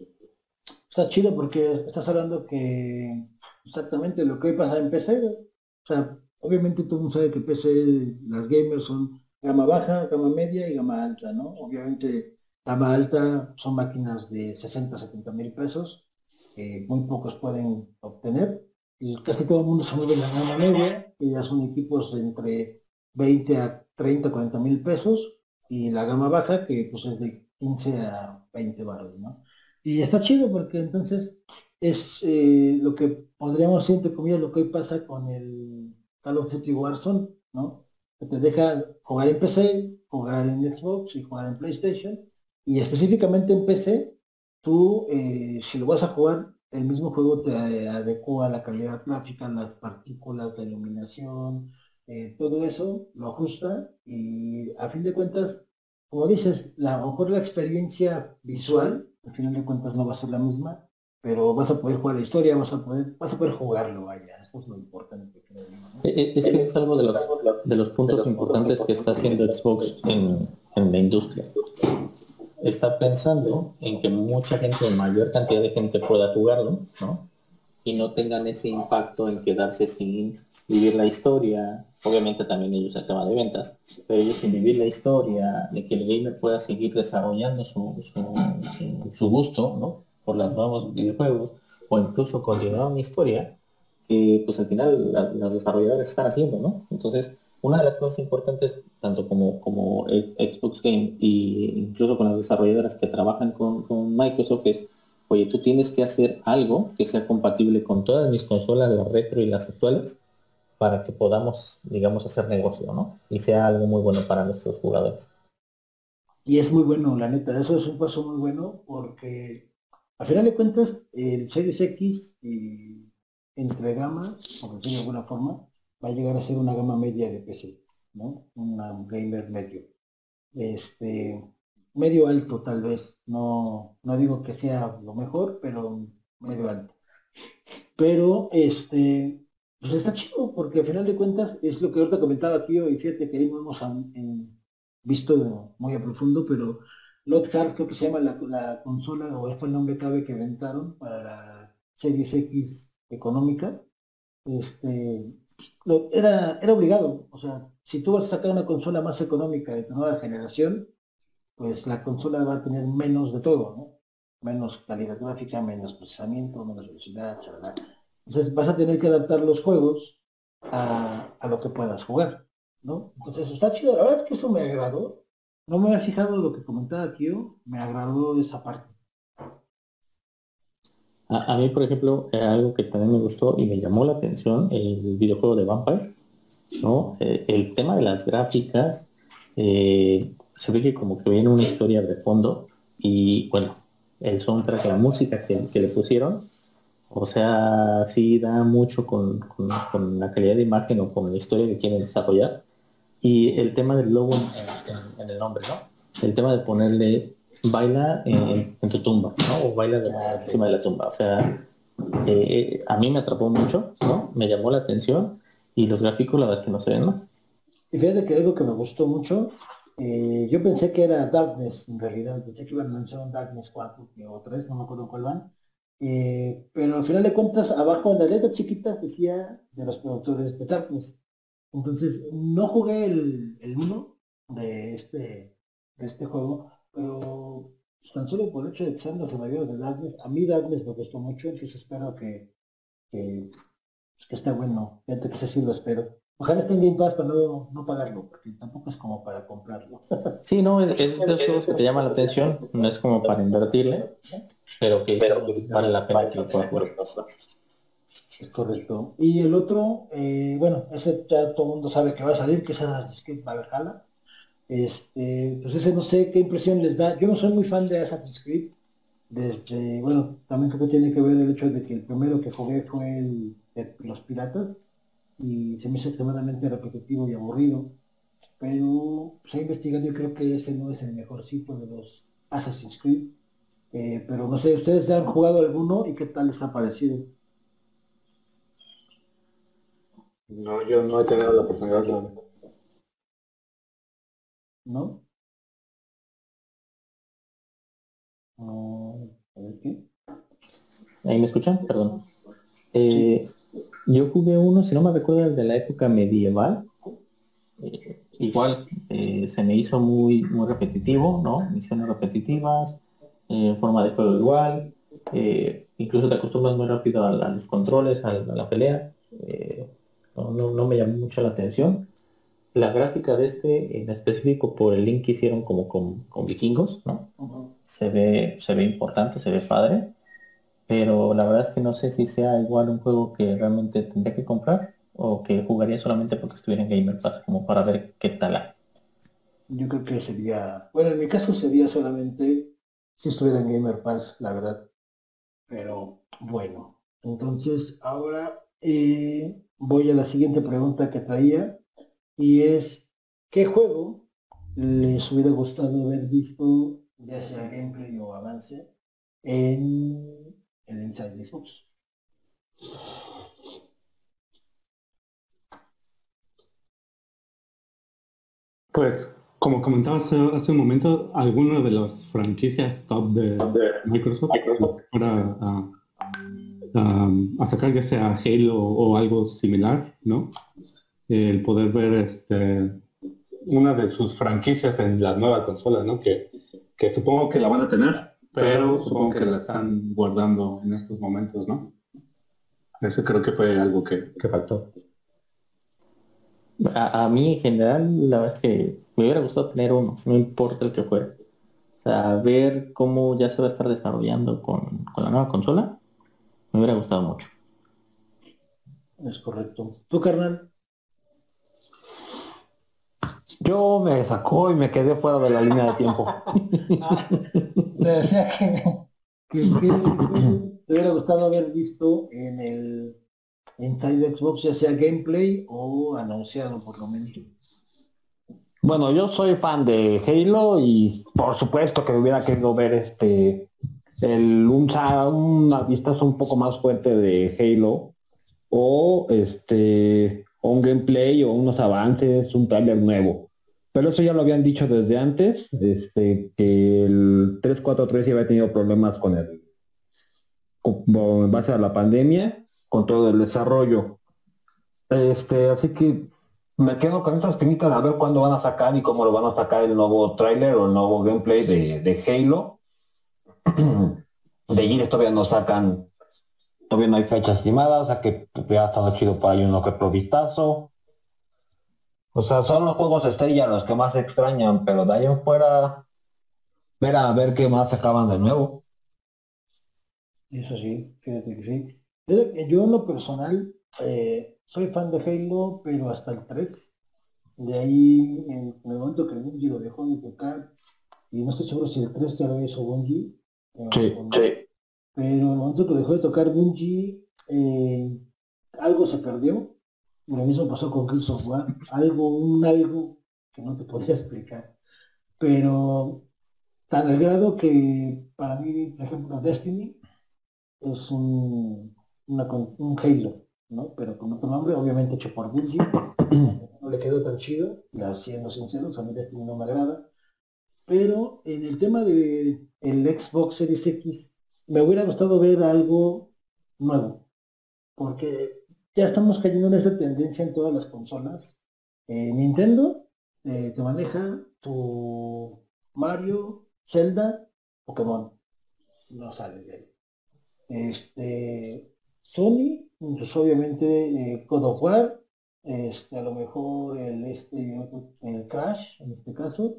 Está chido porque estás hablando que exactamente lo que pasa en PC, o sea, obviamente todo el mundo sabe que PC, las gamers son gama baja, gama media y gama alta, ¿no? Obviamente, gama alta son máquinas de 60, 70 mil pesos, que muy pocos pueden obtener, y casi todo el mundo se mueve en la gama media, que ya son equipos entre 20 a 30, 40 mil pesos, y la gama baja, que pues es de 15 a 20 barros, ¿no? Y está chido porque entonces es eh, lo que podríamos entre comillas, lo que hoy pasa con el Call of Duty Warzone, ¿no? te deja jugar en PC, jugar en Xbox y jugar en PlayStation. Y específicamente en PC, tú, eh, si lo vas a jugar, el mismo juego te adecua a la calidad gráfica, las partículas, la iluminación, eh, todo eso lo ajusta y a fin de cuentas, como dices, la, a lo mejor la experiencia visual, al final de cuentas no va a ser la misma, pero vas a poder jugar la historia, vas a poder, vas a poder jugarlo, vaya, eso es lo importante. E, e, es que es algo de los, de los puntos importantes que está haciendo Xbox en, en la industria. Está pensando en que mucha gente, mayor cantidad de gente pueda jugarlo, ¿no? Y no tengan ese impacto en quedarse sin vivir la historia. Obviamente también ellos el tema de ventas, pero ellos sin vivir la historia, de que el gamer pueda seguir desarrollando su, su, gusto, ¿no? por los nuevos videojuegos o incluso continuar una historia que pues al final las desarrolladoras están haciendo, ¿no? Entonces, una de las cosas importantes, tanto como, como Xbox Game e incluso con las desarrolladoras que trabajan con, con Microsoft es, oye, tú tienes que hacer algo que sea compatible con todas mis consolas, las retro y las actuales, para que podamos, digamos, hacer negocio, ¿no? Y sea algo muy bueno para nuestros jugadores. Y es muy bueno, la neta, eso es un paso muy bueno porque al final de cuentas el Series X entre gama, por decirlo de alguna forma, va a llegar a ser una gama media de PC, ¿no? Una gamer medio. Este, medio alto tal vez, no, no digo que sea lo mejor, pero medio alto. Pero este, pues está chido, porque al final de cuentas es lo que ahorita comentaba aquí, y fíjate que ahí no hemos visto muy a profundo, pero Lockhart creo que se llama la, consola, o fue el nombre clave que inventaron para la Series X económica. Este, era, era obligado, o sea, si tú vas a sacar una consola más económica de tu nueva generación, pues la consola va a tener menos de todo, ¿no? Menos calidad gráfica, menos procesamiento, menos velocidad, Entonces vas a tener que adaptar los juegos a, lo que puedas jugar, ¿no? Entonces está chido, la verdad es que eso me agradó. No me había fijado lo que comentaba aquí, me agradó esa parte. A, mí, por ejemplo, algo que también me gustó y me llamó la atención, el videojuego de Vampire, ¿no? Eh, el tema de las gráficas, eh, se ve que como que viene una historia de fondo y bueno, el soundtrack, la música que, le pusieron, o sea, sí da mucho con, la calidad de imagen o con la historia que quieren desarrollar. Y el tema del logo en, el nombre, ¿no? El tema de ponerle baila en, tu tumba, ¿no? O baila encima de la tumba. O sea, eh, a mí me atrapó mucho, ¿no? Me llamó la atención y los gráficos la verdad es que no se ven más. Y fíjate que algo que me gustó mucho eh, yo pensé que era Darkness, en realidad, pensé que iban a lanzar un Darkness 4 o 3, no me acuerdo cuál van. Eh, pero al final de cuentas, abajo en la letra chiquita decía de los productores de Darkness. Entonces, no jugué el, el 1 de este, de este juego, pero tan solo por el hecho de sean los de Darkness, a mí Darkness me gustó mucho, entonces espero que, que, que esté bueno. Que ese sí lo espero. Ojalá esté en Game Pass para no, no pagarlo, porque tampoco es como para comprarlo. Sí, no, es, es de los juegos que te llaman la atención, no es como para invertirle, pero que, vale la pena que lo jugar. Es correcto. Y el otro, eh, bueno, ese ya todo el mundo sabe que va a salir, que es Assassin's Creed Valhalla. Este, pues ese no sé qué impresión les da. Yo no soy muy fan de Assassin's Creed. Desde, bueno, también creo que tiene que ver el hecho de que el primero que jugué fue el, de los piratas y se me hizo extremadamente repetitivo y aburrido. Pero se ha investigado y creo que ese no es el mejor sitio de los Assassin's Creed. Eh, pero no sé, ¿ustedes han jugado alguno y qué tal les ha parecido? No, yo no he tenido la oportunidad de... ¿No? a ver qué. ¿Ahí me escuchan? Perdón. Eh, yo jugué uno, si no me recuerdo, el de la época medieval. Eh, igual eh, se me hizo muy, muy repetitivo, ¿no? Misiones repetitivas, en forma de juego igual. incluso te acostumbras muy rápido a, los controles, a, la pelea. No, me llamó mucho la atención. La gráfica de este, en específico por el link que hicieron como con, vikingos, ¿no? se, ve, se ve importante, se ve padre pero la verdad es que no sé si sea igual un juego que realmente tendría que comprar o que jugaría solamente porque estuviera en Gamer Pass, como para ver qué tal Yo creo que sería, bueno, en mi caso sería solamente si estuviera en Gamer Pass, la verdad. Pero bueno, entonces ahora eh, voy a la siguiente pregunta que traía y es, ¿qué juego les hubiera gustado haber visto, ya sea gameplay o avance, en el Inside Xbox. Pues, como comentaba hace, un momento, algunas de las franquicias top de, Microsoft, para a, sacar ya sea Halo o algo similar, ¿no? El poder ver este una de sus franquicias en las nuevas consolas, ¿no? Que, que supongo que la van a tener pero supongo que la están guardando en estos momentos, ¿no? Eso creo que fue algo que, que faltó. A, mí en general, la verdad es que me hubiera gustado tener uno, no importa el que fuera. O sea, ver cómo ya se va a estar desarrollando con, con la nueva consola, me hubiera gustado mucho. Es correcto. ¿Tú, carnal? Yo me sacó y me quedé fuera de la línea de tiempo. Te decía que, que, te hubiera gustado haber visto en el Inside Xbox ya sea gameplay o anunciado por lo menos. Bueno, yo soy fan de Halo y por supuesto que hubiera querido ver este el un, una vistazo un poco más fuerte de Halo o este un gameplay o unos avances, un trailer nuevo. Pero eso ya lo habían dicho desde antes, este, que el 343 ya había tenido problemas con el en base a la pandemia, con todo el desarrollo. Este, así que me quedo con esas pinitas a ver cuándo van a sacar y cómo lo van a sacar el nuevo trailer o el nuevo gameplay de, de Halo. de Gears todavía no sacan Todavía no hay fecha estimada, o sea que hubiera estado chido para uno que provistazo. O sea, son los juegos estrella los que más extrañan, pero de ahí en fuera, ver a ver qué más acaban de nuevo. Eso sí, fíjate que sí. Yo en lo personal eh, soy fan de Halo, pero hasta el 3. De ahí, en, el momento que Bungie lo dejó de tocar, y no estoy seguro si el 3 ya lo hizo Bungie. Eh, sí, sí pero en el momento que dejó de tocar Bungie, eh, algo se perdió. Lo mismo pasó con Gears of War, algo, un algo que no te podría explicar. Pero tan al grado que para mí, por ejemplo, Destiny es un, un Halo, ¿no? Pero con otro nombre, obviamente hecho por Bungie. No le quedó tan chido, ya siendo sinceros, a mí Destiny no me agrada. Pero en el tema de el Xbox Series X me hubiera gustado ver algo nuevo, porque ya estamos cayendo en esa tendencia en todas las consolas. Eh, Nintendo eh, te maneja tu Mario, Zelda, Pokémon. No sale de ahí. Este, Sony, pues obviamente eh, God of War, este, a lo mejor el, este, el Crash, en este caso,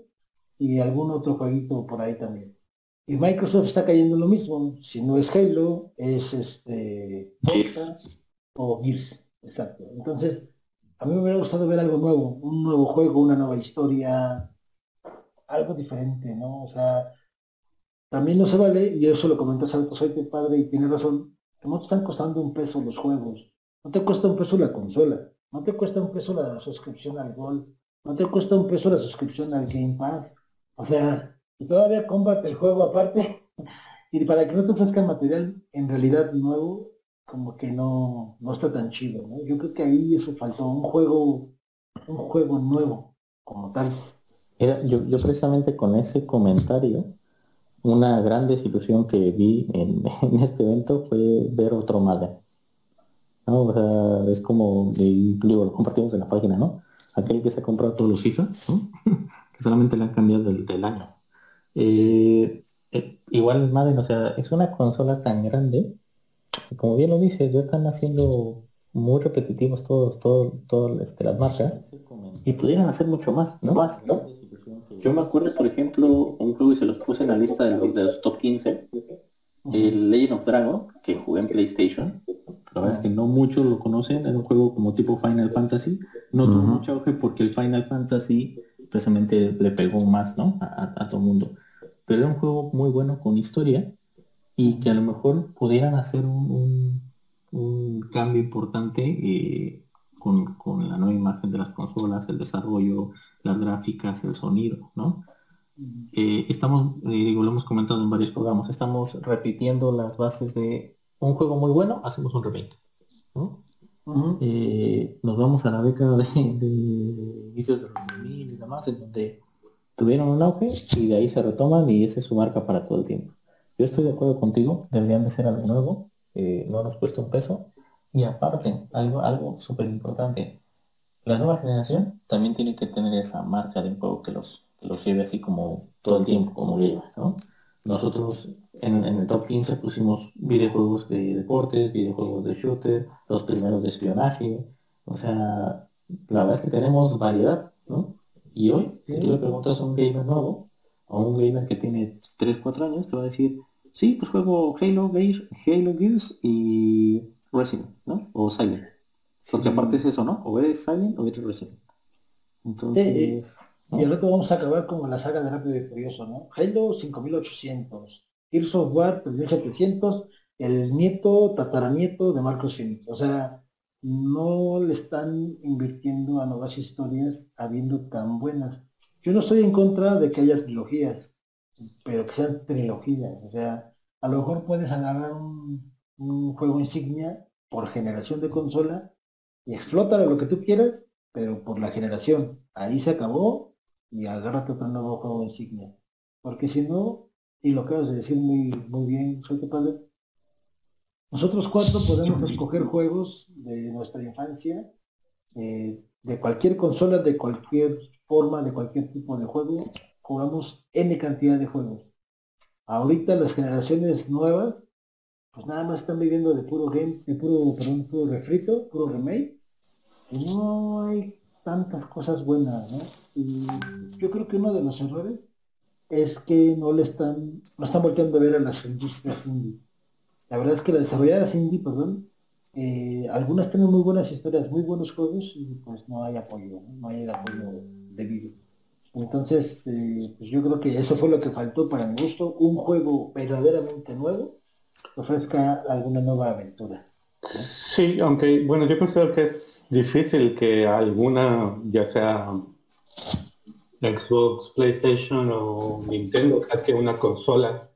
y algún otro jueguito por ahí también. Y Microsoft está cayendo en lo mismo. Si no es Halo, es este o Gears. Exacto. Entonces, a mí me hubiera gustado ver algo nuevo, un nuevo juego, una nueva historia, algo diferente, ¿no? O sea, también no se vale, y eso lo comentó Santos soy tu padre y tiene razón, que no te están costando un peso los juegos, no te cuesta un peso la consola, no te cuesta un peso la suscripción al Gol, no te cuesta un peso la suscripción al Game Pass. O sea, y todavía combate el juego aparte. y para que no te ofrezcan material en realidad nuevo, como que no, no está tan chido, ¿no? Yo creo que ahí eso faltó, un juego, un juego nuevo, como tal. Era, yo, yo precisamente con ese comentario, una gran desilusión que vi en, este evento fue ver otro Madden. ¿no? O sea, es como, lo compartimos en la página, ¿no? Aquel que se ha comprado todos los FIFA, que solamente le han cambiado del, del año. Eh, eh, igual Madden, o sea, es una consola tan grande, como bien lo dices, ya están haciendo muy repetitivos todos, todas este, las marcas y pudieran hacer mucho más, ¿no? Más, ¿no? Yo me acuerdo, por ejemplo, un juego y se los puse en la lista de los, de los top 15, el Legend of Dragon, que jugué en PlayStation. La verdad es que no muchos lo conocen, es un juego como tipo Final Fantasy. No tuvo mucho auge porque el Final Fantasy precisamente le pegó más, ¿no? A, todo el mundo. Pero era un juego muy bueno con historia y que a lo mejor pudieran hacer un, cambio importante eh, con, la nueva imagen de las consolas, el desarrollo, las gráficas, el sonido, ¿no? Eh, estamos, eh, digo, lo hemos comentado en varios programas, estamos repitiendo las bases de un juego muy bueno, hacemos un remake, ¿no? Eh, nos vamos a la década de, inicios de los 2000 y demás, en donde tuvieron un auge y de ahí se retoman y esa es su marca para todo el tiempo. Yo estoy de acuerdo contigo, deberían de ser algo nuevo, eh, no nos cuesta un peso. Y aparte, algo, algo súper importante, la nueva generación también tiene que tener esa marca de un juego que los, los lleve así como todo el tiempo, como lleva, ¿no? nosotros en, el top 15 pusimos videojuegos de deportes, videojuegos de shooter, los primeros de espionaje. O sea, la verdad es que tenemos variedad, ¿no? Y hoy, si tú le preguntas a un gamer nuevo, a un gamer que tiene 3, 4 años, te va a decir, sí, pues juego Halo, Halo Gears y Resident, ¿no? O Silent. Porque aparte es eso, ¿no? O eres Silent o eres Resident. Entonces... Y el resto vamos a acabar con la saga de Rápido y Furioso, ¿no? Halo 5800, Gears of War 3700, el nieto, tataranieto de Marcos Phoenix. O sea, no le están invirtiendo a nuevas historias habiendo tan buenas. Yo no estoy en contra de que haya trilogías, pero que sean trilogías. O sea, a lo mejor puedes agarrar un, un juego insignia por generación de consola y explótalo lo que tú quieras, pero por la generación. Ahí se acabó y agárrate otro nuevo juego insignia. Porque si no, y lo acabas de decir muy, muy bien, soy padre, nosotros cuatro podemos escoger juegos de nuestra infancia, eh, de cualquier consola, de cualquier forma, de cualquier tipo de juego, jugamos N cantidad de juegos. Ahorita las generaciones nuevas, pues nada más están viviendo de puro game, de puro, perdón, puro refrito, puro remake, y no hay tantas cosas buenas, ¿no? Y yo creo que uno de los errores es que no le están, no están volteando a ver a las industrias indie. La verdad es que las desarrolladas indie, perdón, eh, algunas tienen muy buenas historias, muy buenos juegos y pues no hay apoyo, no, hay el apoyo debido. Entonces, eh, pues yo creo que eso fue lo que faltó para mi gusto, un juego verdaderamente nuevo ofrezca alguna nueva aventura. Sí, aunque bueno, yo considero que es difícil que alguna, ya sea Xbox, PlayStation o Nintendo, saque una consola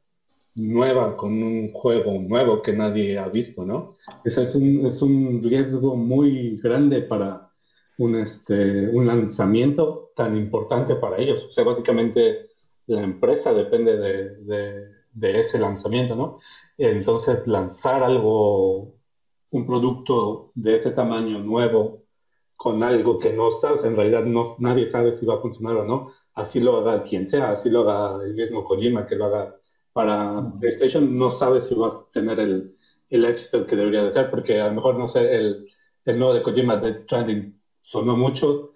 nueva con un juego nuevo que nadie ha visto, ¿no? Eso es un, es un riesgo muy grande para un, este, un lanzamiento tan importante para ellos. O sea, básicamente la empresa depende de, de ese lanzamiento, ¿no? Entonces lanzar algo un producto de ese tamaño nuevo con algo que no sabes, en realidad no, nadie sabe si va a funcionar o no, así lo haga quien sea, así lo haga el mismo Kojima que lo haga para PlayStation, no sabe si va a tener el, el éxito que debería de ser, porque a lo mejor, no sé, el, el nuevo de Kojima, Death Stranding, sonó mucho,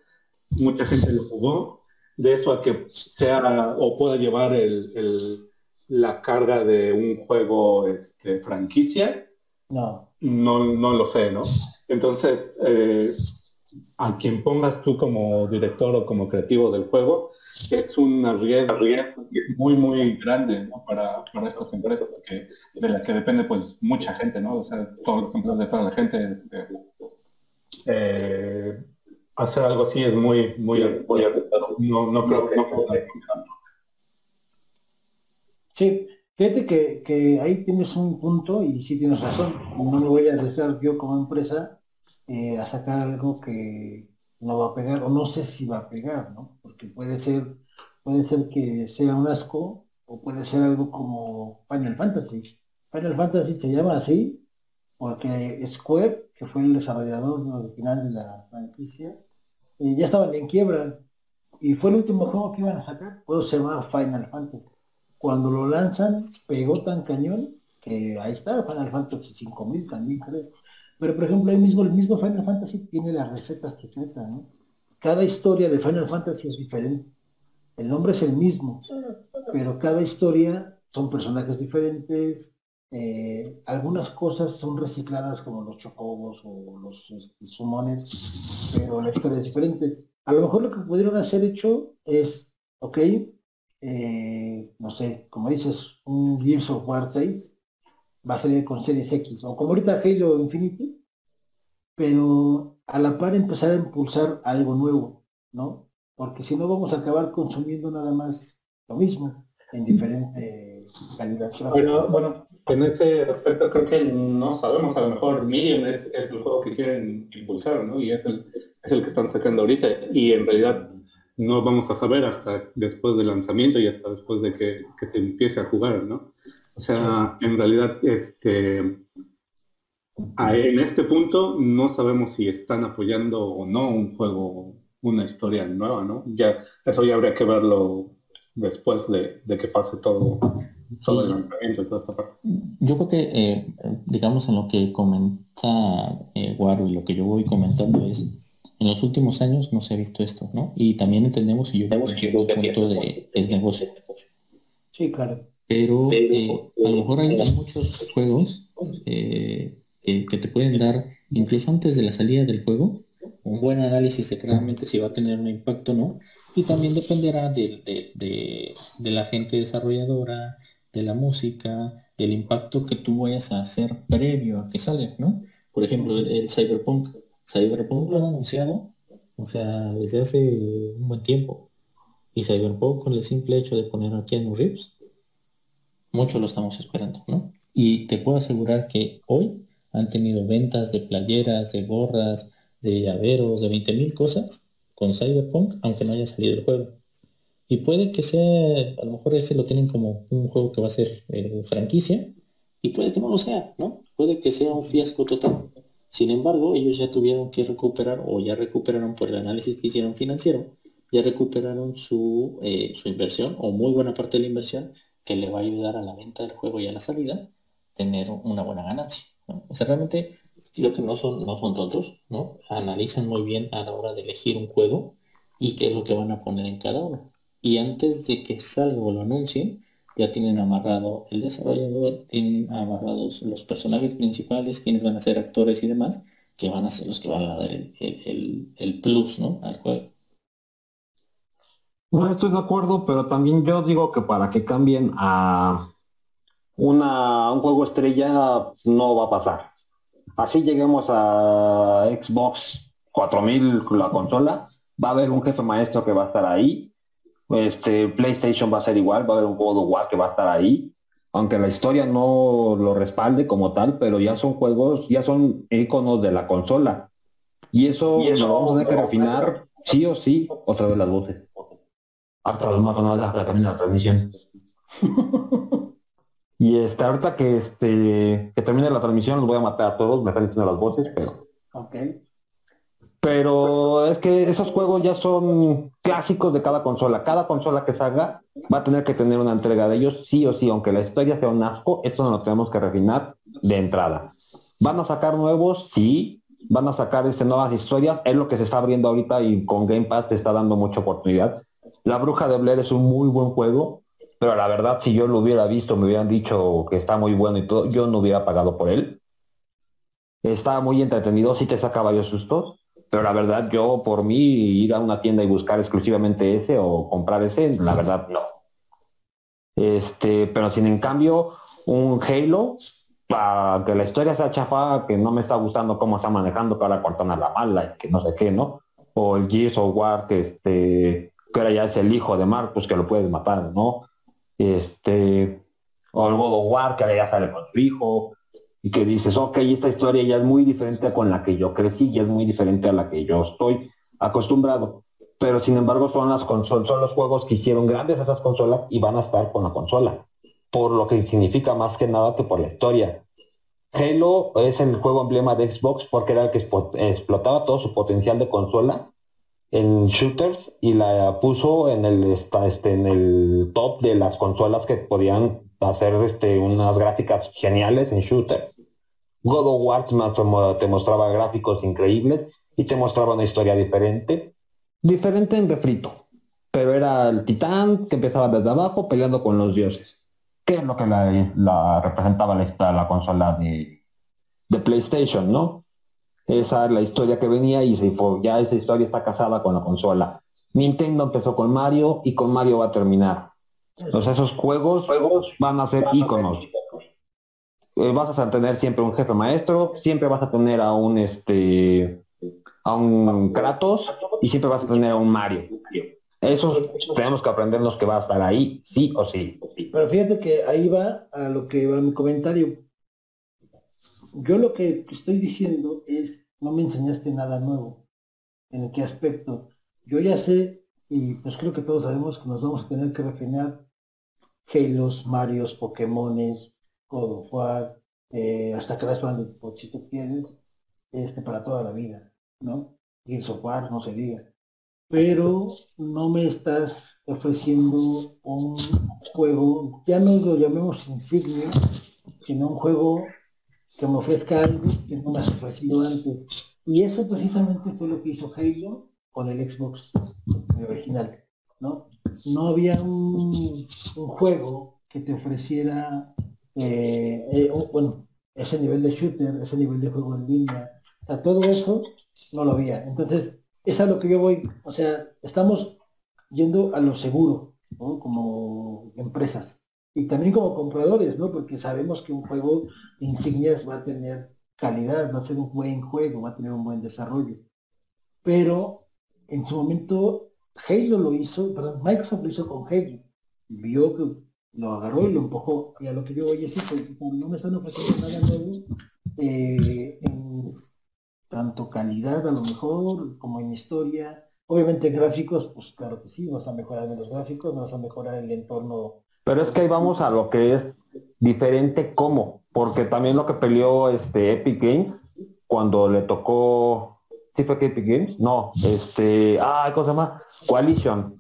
mucha gente lo jugó, de eso a que sea o pueda llevar el, la carga de un juego este, franquicia, no. no. No lo sé, ¿no? Entonces, eh, a quien pongas tú como director o como creativo del juego, es una riesgo muy, muy grande para, para estas empresas, porque de las que depende pues mucha gente, ¿no? O sea, todos los empleados de toda la gente. Este, eh, hacer algo así es muy, muy, muy no, no creo que no Sí, Fíjate que, ahí tienes un punto y sí tienes razón. No me voy a arriesgar yo como empresa eh, a sacar algo que no va a pegar o no sé si va a pegar, ¿no? Porque puede ser, puede ser que sea un asco o puede ser algo como Final Fantasy. Final Fantasy se llama así porque Square, que fue el desarrollador original de la franquicia, eh, ya estaban en quiebra y fue el último juego que iban a sacar, por se llama Final Fantasy cuando lo lanzan, pegó tan cañón que ahí está Final Fantasy 5000 también creo. Pero por ejemplo, ahí mismo, el mismo Final Fantasy tiene las recetas secretas, ¿no? Cada historia de Final Fantasy es diferente. El nombre es el mismo, pero cada historia son personajes diferentes. Eh, algunas cosas son recicladas como los chocobos o los este, sumones, pero la historia es diferente. A lo mejor lo que pudieron hacer hecho es, ok, eh, no sé, como dices, un Gears of War 6 va a salir con Series X, o como ahorita Halo Infinity, pero a la par empezar a impulsar algo nuevo, ¿no? Porque si no vamos a acabar consumiendo nada más lo mismo, en diferente calidad. Pero bueno, en ese aspecto creo que no sabemos, a lo mejor Medium es, el juego que quieren impulsar, ¿no? Y es el, es el que están sacando ahorita, y en realidad no vamos a saber hasta después del lanzamiento y hasta después de que, se empiece a jugar, ¿no? O sea, en realidad, este, en este punto no sabemos si están apoyando o no un juego, una historia nueva, ¿no? Ya, eso ya habría que verlo después de, que pase todo el lanzamiento de toda esta parte. Yo creo que, eh, digamos, en lo que comenta eh, Guaro y lo que yo voy comentando es, en los últimos años no se ha visto esto, ¿no? Y también entendemos, y yo creo que el punto de es negocio. Sí, claro. Pero eh, a lo mejor hay, hay muchos juegos eh, que, que te pueden dar, incluso antes de la salida del juego, un buen análisis de realmente si va a tener un impacto o no. Y también dependerá de, de, de, de la gente desarrolladora, de la música, del impacto que tú vayas a hacer previo a que salga, ¿no? Por ejemplo, el, el Cyberpunk. Cyberpunk lo han anunciado, o sea, desde hace un buen tiempo. Y Cyberpunk con el simple hecho de poner aquí a Reeves, mucho lo estamos esperando, ¿no? Y te puedo asegurar que hoy han tenido ventas de playeras, de gorras, de llaveros, de 20.000 cosas con Cyberpunk, aunque no haya salido el juego. Y puede que sea, a lo mejor ese lo tienen como un juego que va a ser eh, franquicia, y puede que no lo sea, ¿no? Puede que sea un fiasco total. Sin embargo, ellos ya tuvieron que recuperar, o ya recuperaron por el análisis que hicieron financiero, ya recuperaron su, eh, su inversión, o muy buena parte de la inversión, que le va a ayudar a la venta del juego y a la salida, tener una buena ganancia. ¿no? O sea, realmente creo que no son, no son tontos, ¿no? Analizan muy bien a la hora de elegir un juego y qué es lo que van a poner en cada uno. Y antes de que salga o lo anuncien, ya tienen amarrado el desarrollador, tienen amarrados los personajes principales, quienes van a ser actores y demás, que van a ser los que van a dar el, el, el, plus, ¿no? Al juego. No estoy de acuerdo, pero también yo digo que para que cambien a una, un juego estrella no va a pasar. Así lleguemos a Xbox 4000, la consola, va a haber un jefe maestro que va a estar ahí. Este PlayStation va a ser igual, va a haber un God of War que va a estar ahí. Aunque la historia no lo respalde como tal, pero ya son juegos, ya son iconos de la consola. Y eso, y eso lo vamos a tener que refinar sí o sí, otra vez las voces. Hasta los más la transmisión. y este, ahorita que este que termine la transmisión los voy a matar a todos, me están diciendo las voces, pero. Ok. Pero es que esos juegos ya son clásicos de cada consola. Cada consola que salga va a tener que tener una entrega de ellos, sí o sí, aunque la historia sea un asco, esto no lo tenemos que refinar de entrada. ¿Van a sacar nuevos? Sí. ¿Van a sacar este, nuevas historias? Es lo que se está abriendo ahorita y con Game Pass te está dando mucha oportunidad. La Bruja de Blair es un muy buen juego, pero la verdad si yo lo hubiera visto, me hubieran dicho que está muy bueno y todo, yo no hubiera pagado por él. Está muy entretenido, sí te saca varios sustos, pero la verdad yo por mí ir a una tienda y buscar exclusivamente ese o comprar ese, la verdad no. Este, pero sin en cambio un Halo, para que la historia sea chafa, que no me está gustando cómo está manejando cada cortona la mala y que no sé qué, ¿no? O el Gears of War, que este, que ahora ya es el hijo de Marcus, que lo puedes matar, ¿no? Este, o el God of War, que ahora ya sale con su hijo, y que dices, ok, esta historia ya es muy diferente con la que yo crecí, ya es muy diferente a la que yo estoy acostumbrado. Pero sin embargo son las consolas, son los juegos que hicieron grandes esas consolas y van a estar con la consola. Por lo que significa más que nada que por la historia. Halo es el juego emblema de Xbox porque era el que explotaba todo su potencial de consola en shooters y la puso en el este, en el top de las consolas que podían hacer este, unas gráficas geniales en shooters. God of War te mostraba gráficos increíbles y te mostraba una historia diferente. Diferente en refrito. Pero era el titán que empezaba desde abajo peleando con los dioses. Que es lo que la, la representaba la, la consola de, de PlayStation, ¿no? Esa es la historia que venía y se fue. Ya esa historia está casada con la consola. Nintendo empezó con Mario y con Mario va a terminar. Entonces esos juegos, juegos van a ser íconos. Eh, vas a tener siempre un jefe maestro, siempre vas a tener a un este a un Kratos y siempre vas a tener a un Mario. Eso tenemos que aprendernos que va a estar ahí, sí o sí. Pero fíjate que ahí va a lo que va mi comentario. Yo lo que estoy diciendo es, no me enseñaste nada nuevo. ¿En qué aspecto? Yo ya sé, y pues creo que todos sabemos que nos vamos a tener que refinar Halos, Marios, Pokémones, God War, eh, hasta Crash Bandicoot, si tú quieres, este, para toda la vida, ¿no? Gears of War, no se diga. pero no me estás ofreciendo un juego, ya no lo llamemos insignia, sino un juego que me ofrezca algo que no me has ofrecido antes. Y eso precisamente fue lo que hizo Halo con el Xbox original, ¿no? No había un, juego que te ofreciera, eh, eh, bueno, ese nivel de shooter, ese nivel de juego en línea, o sea, todo eso no lo había. Entonces, es a lo que yo voy, o sea, estamos yendo a lo seguro. Como empresas. Y también como compradores, ¿no? Porque sabemos que un juego de insignias va a tener calidad, va a ser un buen juego, va a tener un buen desarrollo. Pero en su momento Halo lo hizo, perdón, Microsoft lo hizo con Halo. Vio que lo agarró y lo empujó. Y a lo que yo a decir, pues, no me están ofreciendo nada nuevo eh, en tanto calidad a lo mejor como en historia. Obviamente gráficos, pues claro que sí, vas a mejorar en los gráficos, vas a mejorar el entorno. Pero es que ahí vamos a lo que es diferente cómo, porque también lo que peleó este Epic Games cuando le tocó, ¿sí fue que Epic Games? No, este, ah, ¿cómo se llama? Coalition.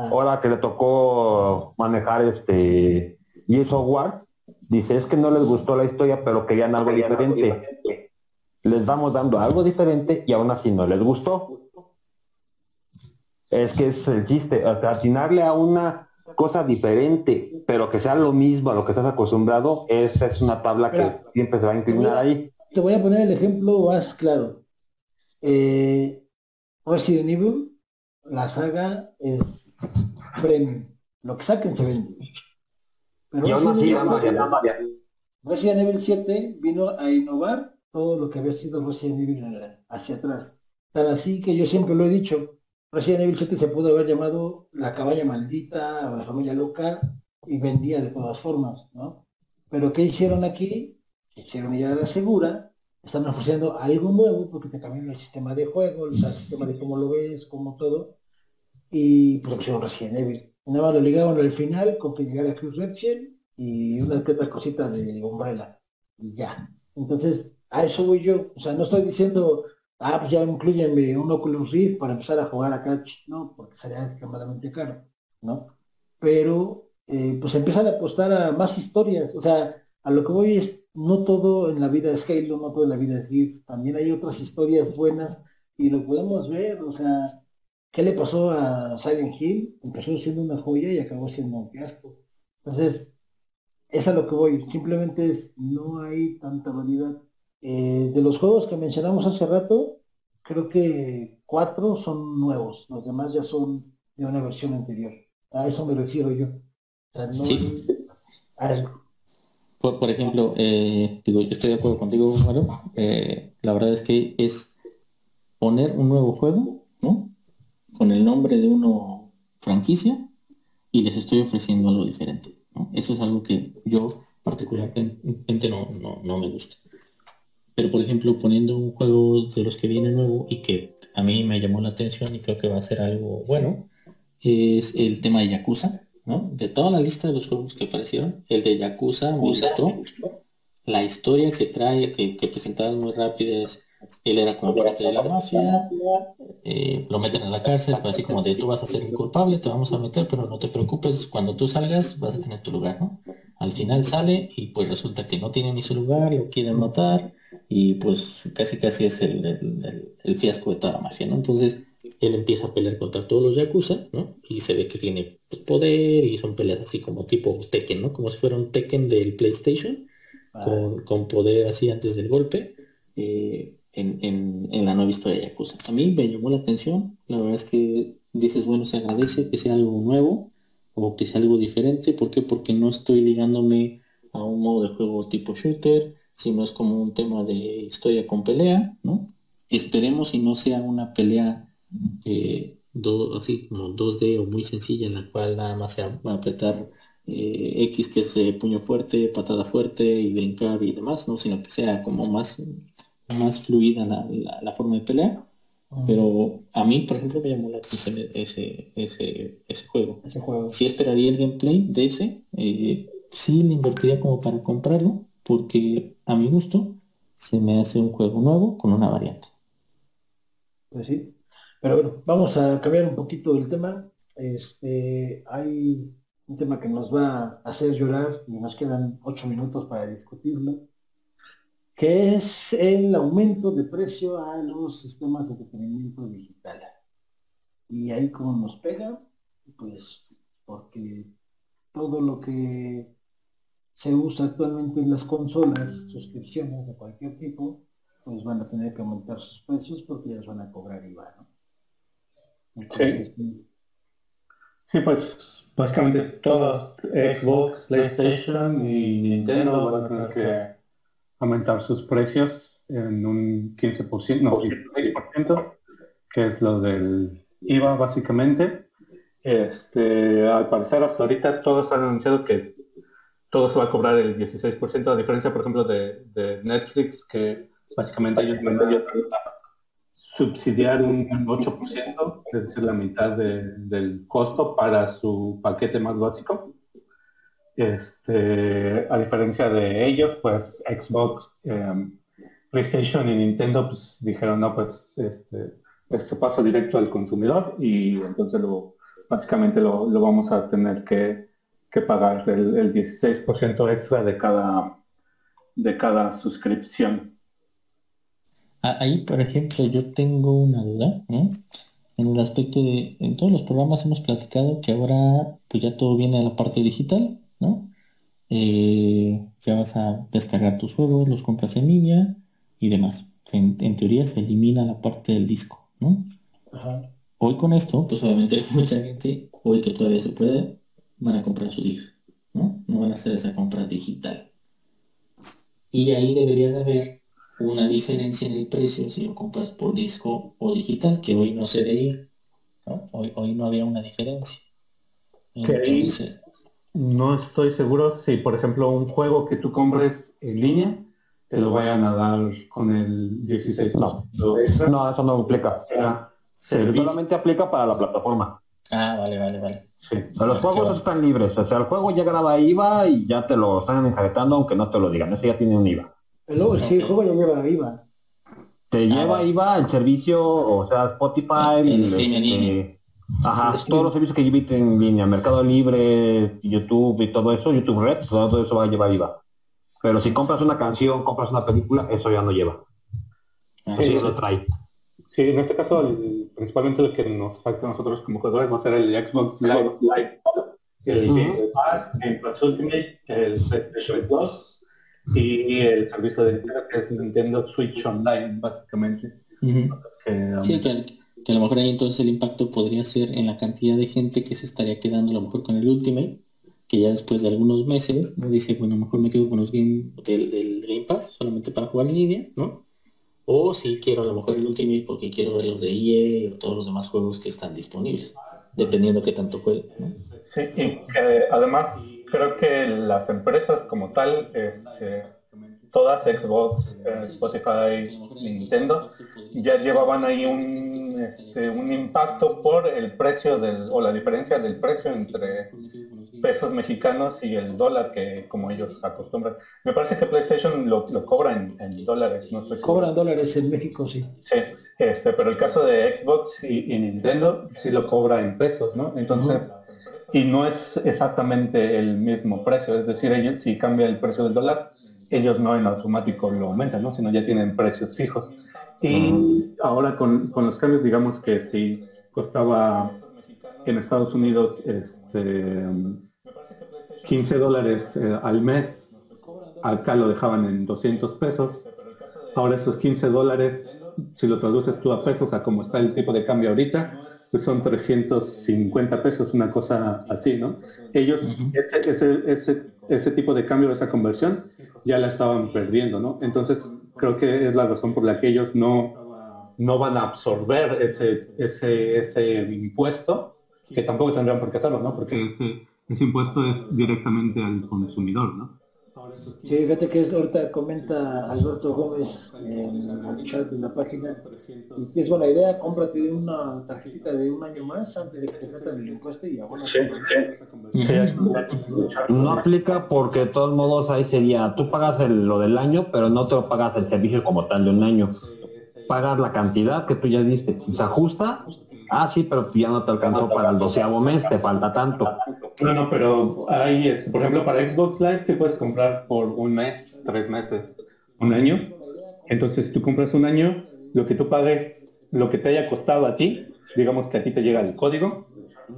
Ah. Ahora que le tocó manejar este y Software, dice es que no les gustó la historia, pero querían algo diferente les vamos dando algo diferente y aún así no les gustó. Es que es el chiste, atinarle a una cosa diferente, pero que sea lo mismo a lo que estás acostumbrado, esa es una tabla que siempre se va a inclinar ahí. Te voy a poner el ejemplo más claro. Eh, Resident Evil, la saga es Lo que saquen se vende. Pero y aún así, Resident Evil 7 vino a innovar todo lo que había sido Resident Evil hacia atrás. Tan así que yo siempre lo he dicho, Resident Evil 7 se pudo haber llamado La cabaña maldita o La familia loca y vendía de todas formas, ¿no? Pero ¿qué hicieron aquí? Hicieron ya la segura, están ofreciendo algo nuevo porque te cambian el sistema de juego, el sistema de cómo lo ves, como todo, y pusieron Resident Evil. Nada más lo ligaron al final con que llegara Cruz Redfield y una que otra cosita de Umbrella y ya. Entonces, a eso voy yo. O sea, no estoy diciendo, ah, pues ya incluyenme un Oculus Rift para empezar a jugar a catch, no, porque sería extremadamente caro, ¿no? Pero, eh, pues empiezan a apostar a más historias. O sea, a lo que voy es, no todo en la vida es Halo, no todo en la vida es Gears. También hay otras historias buenas y lo podemos ver. O sea, ¿qué le pasó a Silent Hill? Empezó siendo una joya y acabó siendo un fiasco. Entonces, es a lo que voy. Simplemente es, no hay tanta variedad eh, de los juegos que mencionamos hace rato, creo que cuatro son nuevos, los demás ya son de una versión anterior. A eso me refiero yo. sí. por, ejemplo, eh, digo, yo estoy de acuerdo contigo, Mario. Eh, la verdad es que es poner un nuevo juego, ¿no? Con el nombre de uno franquicia y les estoy ofreciendo algo diferente. Eso es algo que yo particularmente no, no me gusta. Pero por ejemplo, poniendo un juego de los que viene nuevo y que a mí me llamó la atención y creo que va a ser algo bueno, es el tema de Yakuza, ¿no? De toda la lista de los juegos que aparecieron, el de Yakuza me gustó. La historia que trae, que, que presentaban muy rápida es, él era como parte de la mafia, eh, lo meten a la cárcel, así como de tú vas a ser culpable, te vamos a meter, pero no te preocupes, cuando tú salgas vas a tener tu lugar, ¿no? Al final sale y pues resulta que no tiene ni su lugar, lo quieren matar, y pues casi casi es el, fiasco de toda la mafia, ¿no? Entonces él empieza a pelear contra todos los Yakuza, ¿no? Y se ve que tiene poder y son peleas así como tipo Tekken, ¿no? Como si fuera un Tekken del PlayStation, con, poder así antes del golpe, eh, en, la nueva historia de Yakuza. A mí me llamó la atención, la verdad es que dices, bueno, se agradece que sea algo nuevo o que sea algo diferente, ¿por qué? Porque no estoy ligándome a un modo de juego tipo shooter, sino es como un tema de historia con pelea, ¿no? Esperemos y no sea una pelea eh, así como 2D o muy sencilla en la cual nada más se va a apretar eh, X que es eh, puño fuerte, patada fuerte y brincar y demás, ¿no? Sino que sea como más, más fluida la, forma de pelea. Pero a mí, por ejemplo, me llamó la atención ese, ese, ese juego. Ese juego. Sí esperaría el gameplay de ese. sí le invertiría como para comprarlo porque a mi gusto se me hace un juego nuevo con una variante. Pues sí. Pero bueno, vamos a cambiar un poquito el tema. Este, hay un tema que nos va a hacer llorar y nos quedan ocho minutos para discutirlo, que es el aumento de precio a los sistemas de entretenimiento digital. Y ahí como nos pega, pues porque todo lo que se usa actualmente en las consolas, suscripciones de cualquier tipo, pues van a tener que aumentar sus precios porque ellos van a cobrar IVA, ¿no? sí. sí, pues básicamente todo Xbox, PlayStation y Nintendo van que aumentar sus precios en un 15%, no, 16%, que es lo del IVA básicamente. Este, al parecer hasta ahorita todos han anunciado que todo se va a cobrar el 16%, a diferencia, por ejemplo, de, Netflix, que básicamente ellos van a subsidiar un 8%, es decir, la mitad del costo para su paquete más básico. Este, a diferencia de ellos, pues Xbox, em, PlayStation y Nintendo pues, dijeron, no, pues este, se pasa directo al consumidor y entonces lo, básicamente lo vamos a tener que que pagar el, 16% extra de cada, de cada suscripción. Ah, ahí, por ejemplo, yo tengo una duda, En el aspecto de, en todos los programas hemos platicado que ahora pues ya todo viene a la parte digital, ¿no? Eh, ya vas a descargar tus juegos, los compras en línea y demás. En, teoría se elimina la parte del disco, ¿no? Hoy con esto, pues obviamente mucha gente, hoy que todavía se puede, van a comprar su disco, ¿no? No van a hacer esa compra digital. Y ahí debería de haber una diferencia en el precio si lo compras por disco o digital, que hoy no se veía. ¿no? Hoy, hoy no había una diferencia. No estoy seguro si, por ejemplo, un juego que tú compres en línea, te lo vayan a dar con el 16. No, no eso no aplica. Solamente aplica para la plataforma. Ah, vale, vale, vale. Sí, los juegos están libres, o sea, el juego ya graba IVA y ya te lo están enjaretando aunque no te lo digan, ese ya tiene un IVA. Pero sí, el juego ya lleva IVA. Te ah, lleva IVA el servicio, o sea, Spotify, el, Ajá, todos los servicios que llevan en línea, Mercado Libre, YouTube y todo eso, YouTube Red, todo eso va a llevar IVA. Pero si compras una canción, compras una película, eso ya no lleva. Ah, sí, eso trae. Sí, en este caso, principalmente lo que nos falta a nosotros como jugadores va a ser el Xbox Live, Live el Game Pass, Game Pass Ultimate, el PlayStation Plus y el servicio de Nintendo que es Nintendo Switch Online, básicamente. sí, que, a lo mejor ahí entonces el impacto podría ser en la cantidad de gente que se estaría quedando a lo mejor con el Ultimate, que ya después de algunos meses dice, bueno, a lo mejor me quedo con los game del, Game Pass solamente para jugar en línea, ¿no? O si quiero a lo mejor el Ultimate porque quiero ver los de EA o todos los demás juegos que están disponibles, dependiendo qué tanto juegue. Sí, y además creo que las empresas como tal, este, todas Xbox, eh, Spotify, Nintendo, ya llevaban ahí un, este, un impacto por el precio del, o la diferencia del precio entre pesos mexicanos y el dólar que como ellos acostumbran. Me parece que PlayStation lo, cobra en, dólares, no Cobran dólares en México, sí. Sí, este, pero el caso de Xbox y, Nintendo sí lo cobra en pesos, ¿no? Entonces, y no es exactamente el mismo precio, es decir, ellos si cambia el precio del dólar, ellos no en automático lo aumentan, ¿no? Sino ya tienen precios fijos. Y ahora con, con los cambios, digamos que si costaba en Estados Unidos este, 15 dólares eh, al mes, acá lo dejaban en 200 pesos. Ahora esos 15 dólares, si lo traduces tú a pesos, a como está el tipo de cambio ahorita, pues son 350 pesos, una cosa así, ¿no? Ellos, ese, ese, ese, tipo de cambio, esa conversión, ya la estaban perdiendo, ¿no? Entonces, creo que es la razón por la que ellos no, no van a absorber ese, ese, ese impuesto, que tampoco tendrían por qué hacerlo, ¿no? Porque ese, ese impuesto es directamente al consumidor, ¿no? Sí, fíjate que ahorita comenta Alberto Gómez en el chat de la página y es buena idea, cómprate una tarjetita de un año más antes de que te metan el impuesto y ahora sí, No aplica porque de todos modos ahí sería, tú pagas lo del año, pero no te lo pagas el servicio como tal de un año. pagar la cantidad que tú ya diste. Si se ajusta, ah, sí, pero ya no te alcanzó para el doceavo mes, te falta tanto. No, no, pero ahí es, por ejemplo, para Xbox Live sí puedes comprar por un mes, tres meses, un año. Entonces tú compras un año, lo que tú pagues, lo que te haya costado a ti, digamos que a ti te llega el código,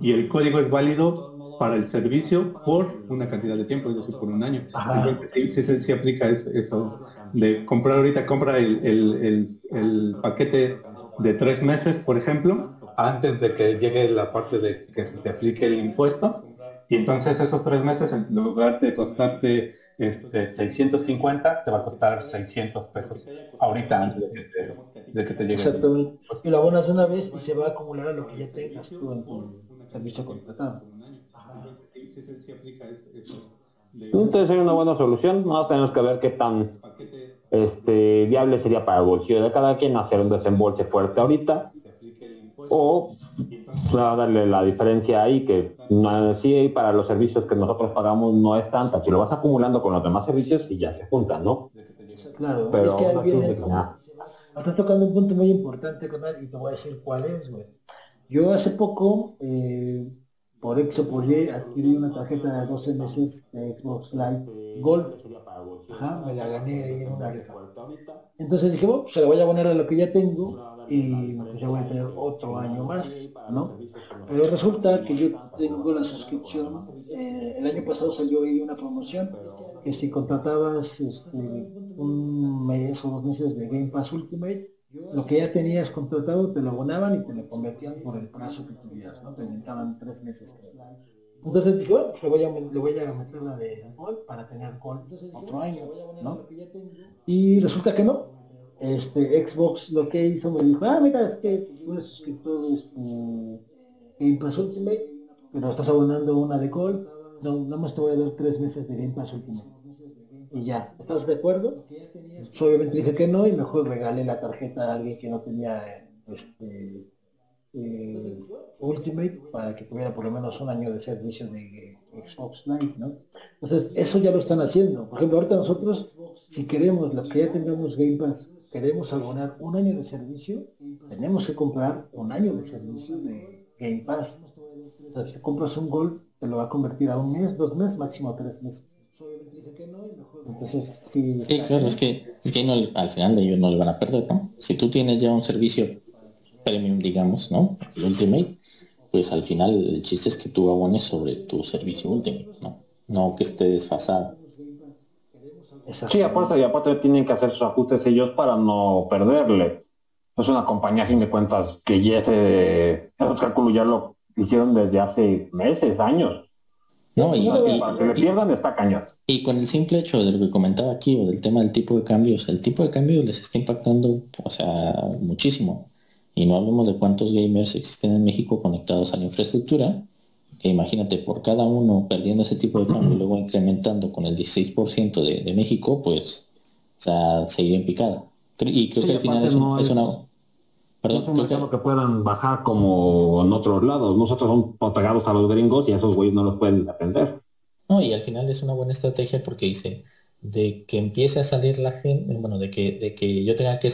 y el código es válido para el servicio por una cantidad de tiempo, es decir, por un año. Sí, sí, sí, aplica eso, de comprar ahorita, compra el, paquete de tres meses, por ejemplo, antes de que llegue la parte de que se te aplique el impuesto, y entonces esos tres meses, en lugar de costarte este, 650, te va a costar 600 pesos ahorita antes de que te, llegue. Exactamente. Y lo abonas una vez y se va a acumular a lo que ya tengas tú en tu servicio contratado. Entonces sería una buena solución, no tenemos que ver qué tan este, viable sería para el bolsillo de cada quien hacer un desembolse fuerte ahorita o darle la diferencia ahí que no, sí para los servicios que nosotros pagamos no es tanta, si lo vas acumulando con los demás servicios y ya se juntan, ¿no? Claro, pero es que Estás tocando un punto muy importante él y te voy a decir cuál es, güey. Yo hace poco, eh, por X o por Y, adquirí una tarjeta de 12 meses de Xbox Live Gold. Ajá, me la gané ahí en una rifa. Entonces dije, bueno, se la voy a poner a lo que ya tengo y pues ya voy a tener otro año más, ¿no? Pero resulta que yo tengo la suscripción, eh, el año pasado salió ahí una promoción que si contratabas este, un mes o dos meses de Game Pass Ultimate, lo que ya tenías contratado te lo abonaban y te lo convertían por el plazo que tuvieras, ¿no? Te inventaban tres meses. Entonces dije, bueno, le voy a, le voy a meter la de Gold para tener Gold otro año, ¿no? Y resulta que no. Este Xbox lo que hizo me dijo, ah, mira, es que tú suscriptor este Game Pass Ultimate, pero estás abonando una de Gold, no, nada más te voy a dar tres meses de Game Pass Ultimate y ya, ¿estás de acuerdo? Pues, obviamente dije que no y mejor regalé la tarjeta a alguien que no tenía este, eh, Ultimate para que tuviera por lo menos un año de servicio de Xbox Live, ¿no? Entonces, eso ya lo están haciendo. Por ejemplo, ahorita nosotros, si queremos, los que ya tengamos Game Pass, queremos abonar un año de servicio, tenemos que comprar un año de servicio de Game Pass. O sea, si compras un Gold, te lo va a convertir a un mes, dos meses, máximo tres meses. Entonces, sí. Sí, claro, es que, es que no, al final ellos no le van a perder, ¿no? Si tú tienes ya un servicio premium, digamos, ¿no? El Ultimate, pues al final el chiste es que tú abones sobre tu servicio Ultimate, ¿no? No que esté desfasado. Sí, aparte, y aparte tienen que hacer sus ajustes ellos para no perderle. Es una compañía, a fin de cuentas, que ya ese, esos cálculos ya lo hicieron desde hace meses, años. No, y, que le pierdan está cañón. Y con el simple hecho de lo que comentaba aquí, o del tema del tipo de cambios, el tipo de cambio les está impactando, o sea, muchísimo. Y no hablemos de cuántos gamers existen en México conectados a la infraestructura, imagínate, por cada uno perdiendo ese tipo de cambio y luego incrementando con el 16% de, de, México, pues, o sea, seguir en picada. Y creo que al final es, es, una Perdón, no es que... puedan bajar como en otros lados. Nosotros somos pegados a los gringos y esos güeyes no los pueden aprender. No, y al final es una buena estrategia porque dice, de que empiece a salir la gente, bueno, de que, de que yo tenga que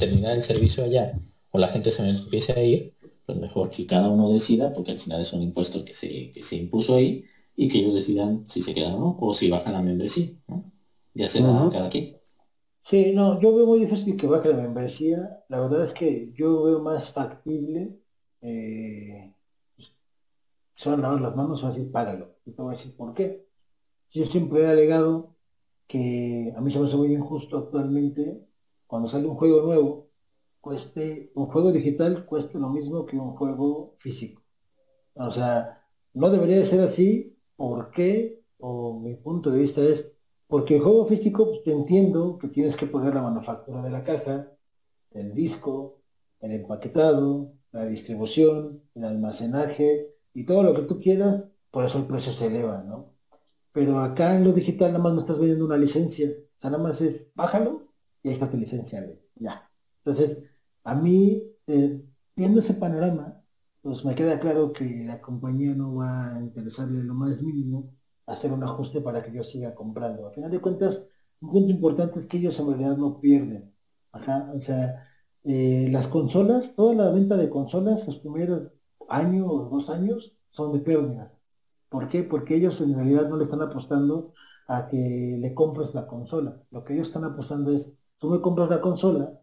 terminar el servicio allá o la gente se me empiece a ir, pues mejor que cada uno decida, porque al final es un impuesto que se, que se impuso ahí y que ellos decidan si se quedan o no, o si bajan la membresía, ¿no? Ya será cada quien. Sí, no, yo veo muy difícil que baje la membresía. La verdad es que yo veo más factible. Eh, se van a lavar las manos, van a decir, págalo. Y te voy a decir por qué. Yo siempre he alegado que a mí se me hace muy injusto actualmente cuando sale un juego nuevo, cueste, un juego digital cueste lo mismo que un juego físico. O sea, no debería de ser así. ¿Por qué? O mi punto de vista es, porque el juego físico, pues te entiendo que tienes que poner la manufactura de la caja, el disco, el empaquetado, la distribución, el almacenaje y todo lo que tú quieras, por eso el precio se eleva, ¿no? Pero acá en lo digital nada más me estás vendiendo una licencia. O sea, nada más es bájalo y ahí está tu licencia, Ya. Entonces, a mí, eh, viendo ese panorama, pues me queda claro que la compañía no va a interesarle lo más mínimo hacer un ajuste para que yo siga comprando. A final de cuentas, un punto importante es que ellos en realidad no pierden. O sea, eh, las consolas, toda la venta de consolas, los primeros años o dos años, son de pérdidas. ¿Por qué? Porque ellos en realidad no le están apostando a que le compres la consola. Lo que ellos están apostando es, tú me compras la consola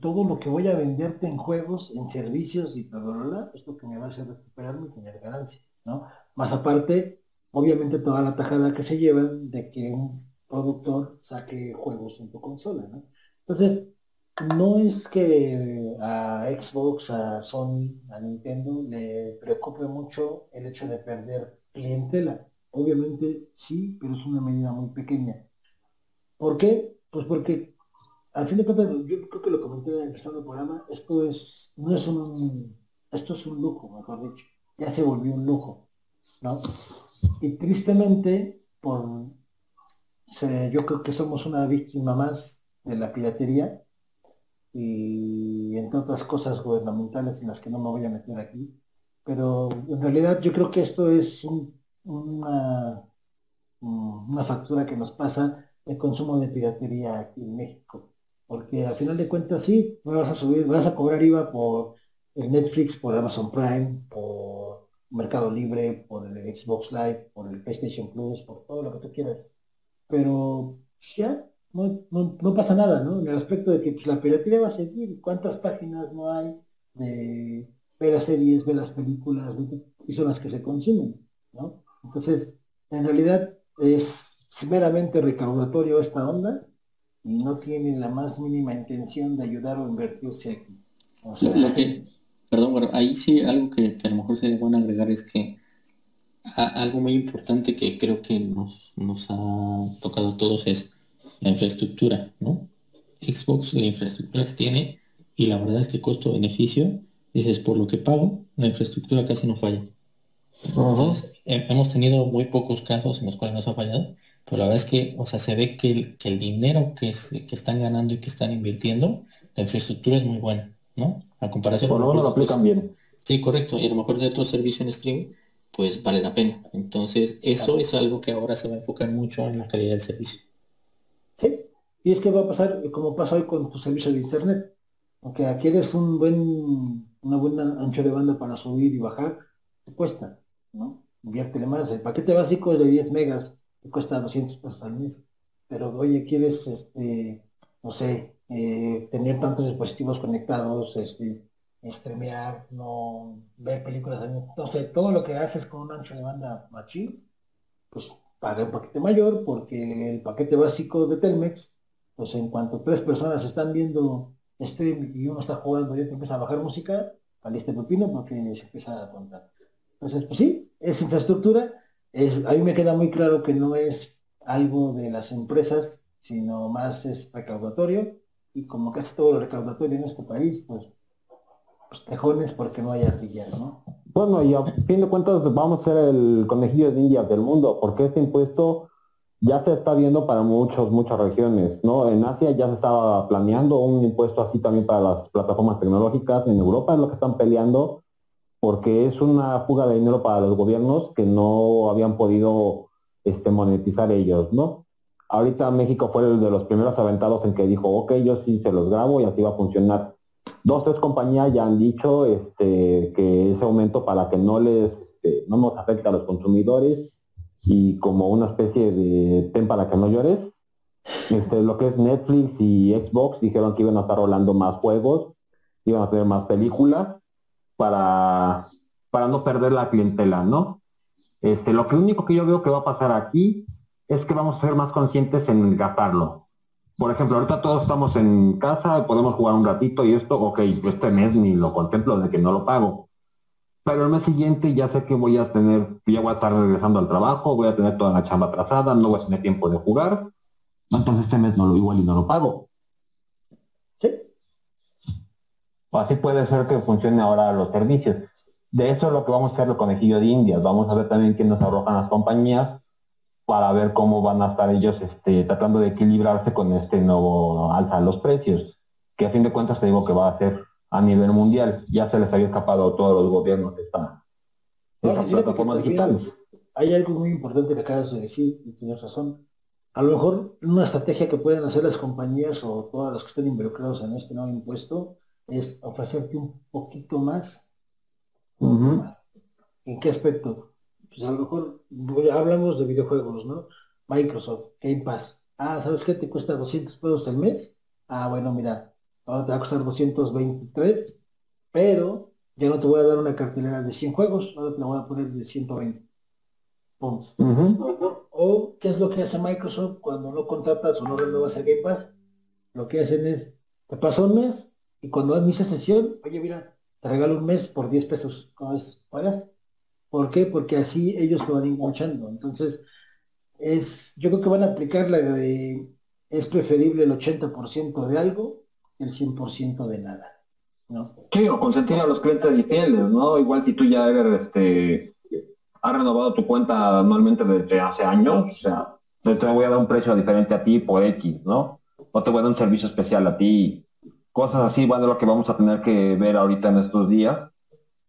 todo lo que voy a venderte en juegos, en servicios y bla, bla, es lo que me va a hacer recuperarme y tener ganancia, ¿no? Más aparte, obviamente toda la tajada que se llevan de que un productor saque juegos en tu consola, ¿no? Entonces, no es que a Xbox, a Sony, a Nintendo le preocupe mucho el hecho de perder clientela. Obviamente sí, pero es una medida muy pequeña. ¿Por qué? Pues porque al fin de cuentas, yo creo que lo comenté empezando el programa, esto es, no es un, esto es un lujo, mejor dicho. Ya se volvió un lujo, ¿no? Y tristemente, por, yo creo que somos una víctima más de la piratería y entre otras cosas gubernamentales en las que no me voy a meter aquí. Pero en realidad yo creo que esto es una, una factura que nos pasa el consumo de piratería aquí en México. Porque al final de cuentas sí, me vas a subir, vas a cobrar IVA por el Netflix, por Amazon Prime, por Mercado Libre, por el Xbox Live, por el PlayStation Plus, por todo lo que tú quieras. Pero ya, no, pasa nada, ¿no? En el aspecto de que pues, la piratería va a seguir, cuántas páginas no hay de ver las series, ver las películas, y son las que se consumen, ¿no? Entonces, en realidad es meramente recaudatorio esta onda y no tiene la más mínima intención de ayudar o invertirse aquí. lo, que, perdón, bueno, ahí sí algo que, a lo mejor sería bueno agregar es que algo muy importante que creo que nos, nos ha tocado a todos es la infraestructura, ¿no? Xbox, la infraestructura que tiene, y la verdad es que costo-beneficio, dices, por lo que pago, la infraestructura casi no falla. Entonces, hemos tenido muy pocos casos en los cuales nos ha fallado, pero la verdad es que, o sea, se ve que el, que el dinero que, es, que están ganando y que están invirtiendo, la infraestructura es muy buena, ¿no? A comparación... Por lo menos lo aplican bien. Sí, correcto. Y a lo mejor de otro servicio en stream, pues vale la pena. Entonces, eso es algo que ahora se va a enfocar mucho en la calidad del servicio. Y es que va a pasar como pasa hoy con tu servicio de internet. Aunque aquí eres un buen, una buena ancho de banda para subir y bajar, te cuesta, ¿no? Inviértele más. El paquete básico es de 10 megas, cuesta 200 pesos al mes. Pero oye, quieres, este, no sé, eh, tener tantos dispositivos conectados, este, streamear, no ver películas, entonces todo lo que haces con un ancho de banda machín, pues paga un paquete mayor porque el paquete básico de Telmex pues en cuanto tres personas están viendo stream y uno está jugando y otro empieza a bajar música, este pepino porque se empieza a contar. Entonces, pues sí, es infraestructura. Es, a mí me queda muy claro que no es algo de las empresas, sino más es recaudatorio. Y como casi todo lo recaudatorio en este país, pues, pues tejones porque no hay artilleros, ¿no? Bueno, y a fin de cuentas vamos a ser el conejillo de India del mundo, porque este impuesto ya se está viendo para muchos, muchas regiones, ¿no? En Asia ya se estaba planeando un impuesto así también para las plataformas tecnológicas, en Europa es lo que están peleando, porque es una fuga de dinero para los gobiernos que no habían podido este, monetizar ellos, ¿no? Ahorita México fue el de los primeros aventados en que dijo, ok, yo sí se los grabo y así va a funcionar. Dos, tres compañías ya han dicho este, que ese aumento para que no les, este, no nos afecte a los consumidores, y como una especie de ten para que no llores. Lo que es Netflix y Xbox dijeron que iban a estar rolando más juegos, iban a tener más películas para, para no perder la clientela, ¿no? Este, lo que único que yo veo que va a pasar aquí es que vamos a ser más conscientes en gastarlo. Por ejemplo, ahorita todos estamos en casa, podemos jugar un ratito y esto, ok, este mes ni lo contemplo de que no lo pago pero el mes siguiente ya sé que voy a tener, ya voy a estar regresando al trabajo, voy a tener toda la chamba atrasada, no voy a tener tiempo de jugar, entonces este mes no lo igual y no lo pago. Sí. O así puede ser que funcione ahora los servicios. De eso es lo que vamos a hacer el conejillo de indias. Vamos a ver también quién nos arrojan las compañías para ver cómo van a estar ellos este, tratando de equilibrarse con este nuevo alza de los precios. Que a fin de cuentas te digo que va a ser a nivel mundial. Ya se les había escapado a todos los gobiernos esta, plataformas digitales. Hay algo muy importante que acabas de decir, y tienes razón. a lo mejor una estrategia que pueden hacer las compañías o todas las que estén involucrados en este nuevo impuesto es ofrecerte un poquito más. ¿En qué aspecto? Pues a lo mejor hablamos de videojuegos, ¿no? Microsoft, Game Pass. Ah, ¿sabes qué? Te cuesta 200 pesos al mes. Ah, bueno, mira, ahora te va a costar 223, pero ya no te voy a dar una cartelera de 100 juegos, ahora te la voy a poner de 120. O, ¿qué es lo que hace Microsoft cuando no contratas o no renuevas el Game Pass? Lo que hacen es, te pasa un mes y cuando inicia sesión, oye, mira, te regalo un mes por 10 pesos. ¿Cómo es? ¿Pagas? ¿Por qué? Porque así ellos te van enganchando. Entonces, es, yo creo que van a aplicar la de, es preferible el 80% de algo que el 100% de nada. ¿no? Sí, o consentir a los clientes y fieles, ¿no? Igual que tú ya eres este has renovado tu cuenta anualmente desde hace años, o sea, te voy a dar un precio diferente a ti por X, ¿no? O te voy a dar un servicio especial a ti. Cosas así van de lo que vamos a tener que ver ahorita en estos días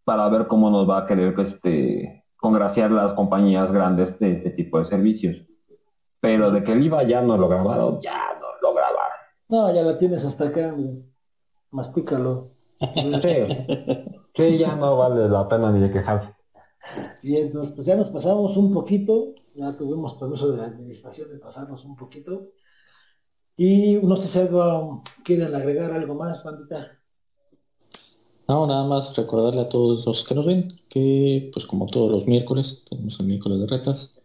para ver cómo nos va a querer este, congraciar las compañías grandes de este tipo de servicios. Pero de que el IVA ya no lo grabaron, ya no lo grabaron. No, ya la tienes hasta acá, mastícalo. sí, ya no vale la pena ni de quejarse. Bien, pues ya nos pasamos un poquito, ya tuvimos permiso de la administración de pasarnos un poquito. Y no sé si algo quieren agregar algo más, bandita. No, nada más recordarle a todos los que nos ven que, pues como todos los miércoles, tenemos el miércoles de retas,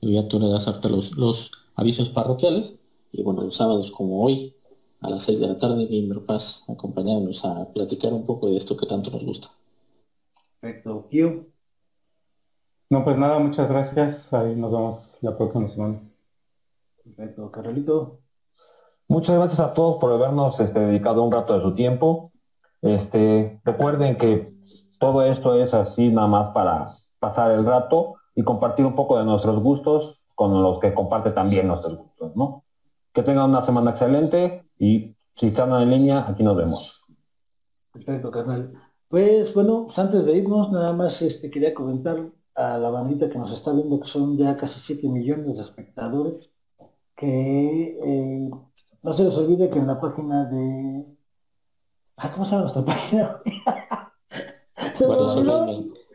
y ya tú le das harta los, los avisos parroquiales, y bueno, los sábados como hoy, a las 6 de la tarde, Miembro Paz, acompañándonos a platicar un poco de esto que tanto nos gusta. Perfecto. Kio. No, pues nada, muchas gracias. Ahí nos vemos la próxima semana. Perfecto, Carolito. Muchas gracias a todos por habernos este, dedicado un rato de su tiempo. Este, recuerden que todo esto es así nada más para pasar el rato y compartir un poco de nuestros gustos con los que comparte también nuestros gustos, ¿no? Que tengan una semana excelente y si están en línea, aquí nos vemos. Perfecto, carnal. Pues bueno, pues antes de irnos, nada más este, quería comentar a la bandita que nos está viendo, que son ya casi 7 millones de espectadores, que eh, no se les olvide que en la página de... Ah, ¿Cómo se llama nuestra página? se me olvidó.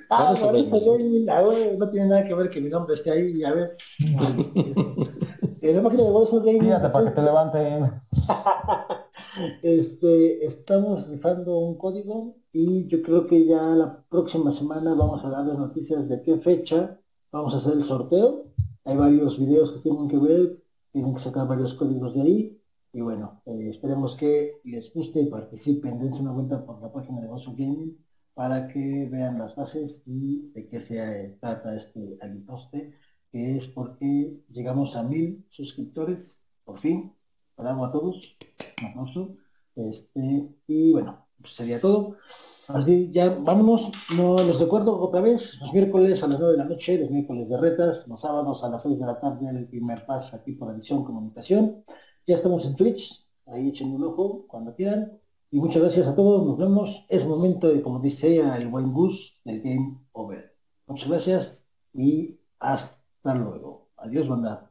Ah, ah no tiene nada que ver que mi nombre esté ahí, ya ves. en la página de Warzone Gaming... Fíjate, para que te levanten. este, estamos rifando un código y yo creo que ya la próxima semana vamos a dar las noticias de qué fecha vamos a hacer el sorteo. Hay varios videos que tienen que ver, tienen que sacar varios códigos de ahí. Y bueno, eh, esperemos que les guste y participen, dense una vuelta por la página de Bosso Gaming para que vean las bases y de qué se trata este poste que es porque llegamos a mil suscriptores, por fin. Bravo a todos, un Este, y bueno, pues sería todo. Así ya vámonos, no les recuerdo otra vez, los miércoles a las 9 de la noche, los miércoles de retas, los sábados a las 6 de la tarde el primer paso aquí por Edición Comunicación. Ya estamos en Twitch, ahí echen un ojo cuando quieran. Y muchas gracias a todos, nos vemos. Es momento de, como dice el buen bus del Game Over. Muchas gracias y hasta luego. Adiós, banda.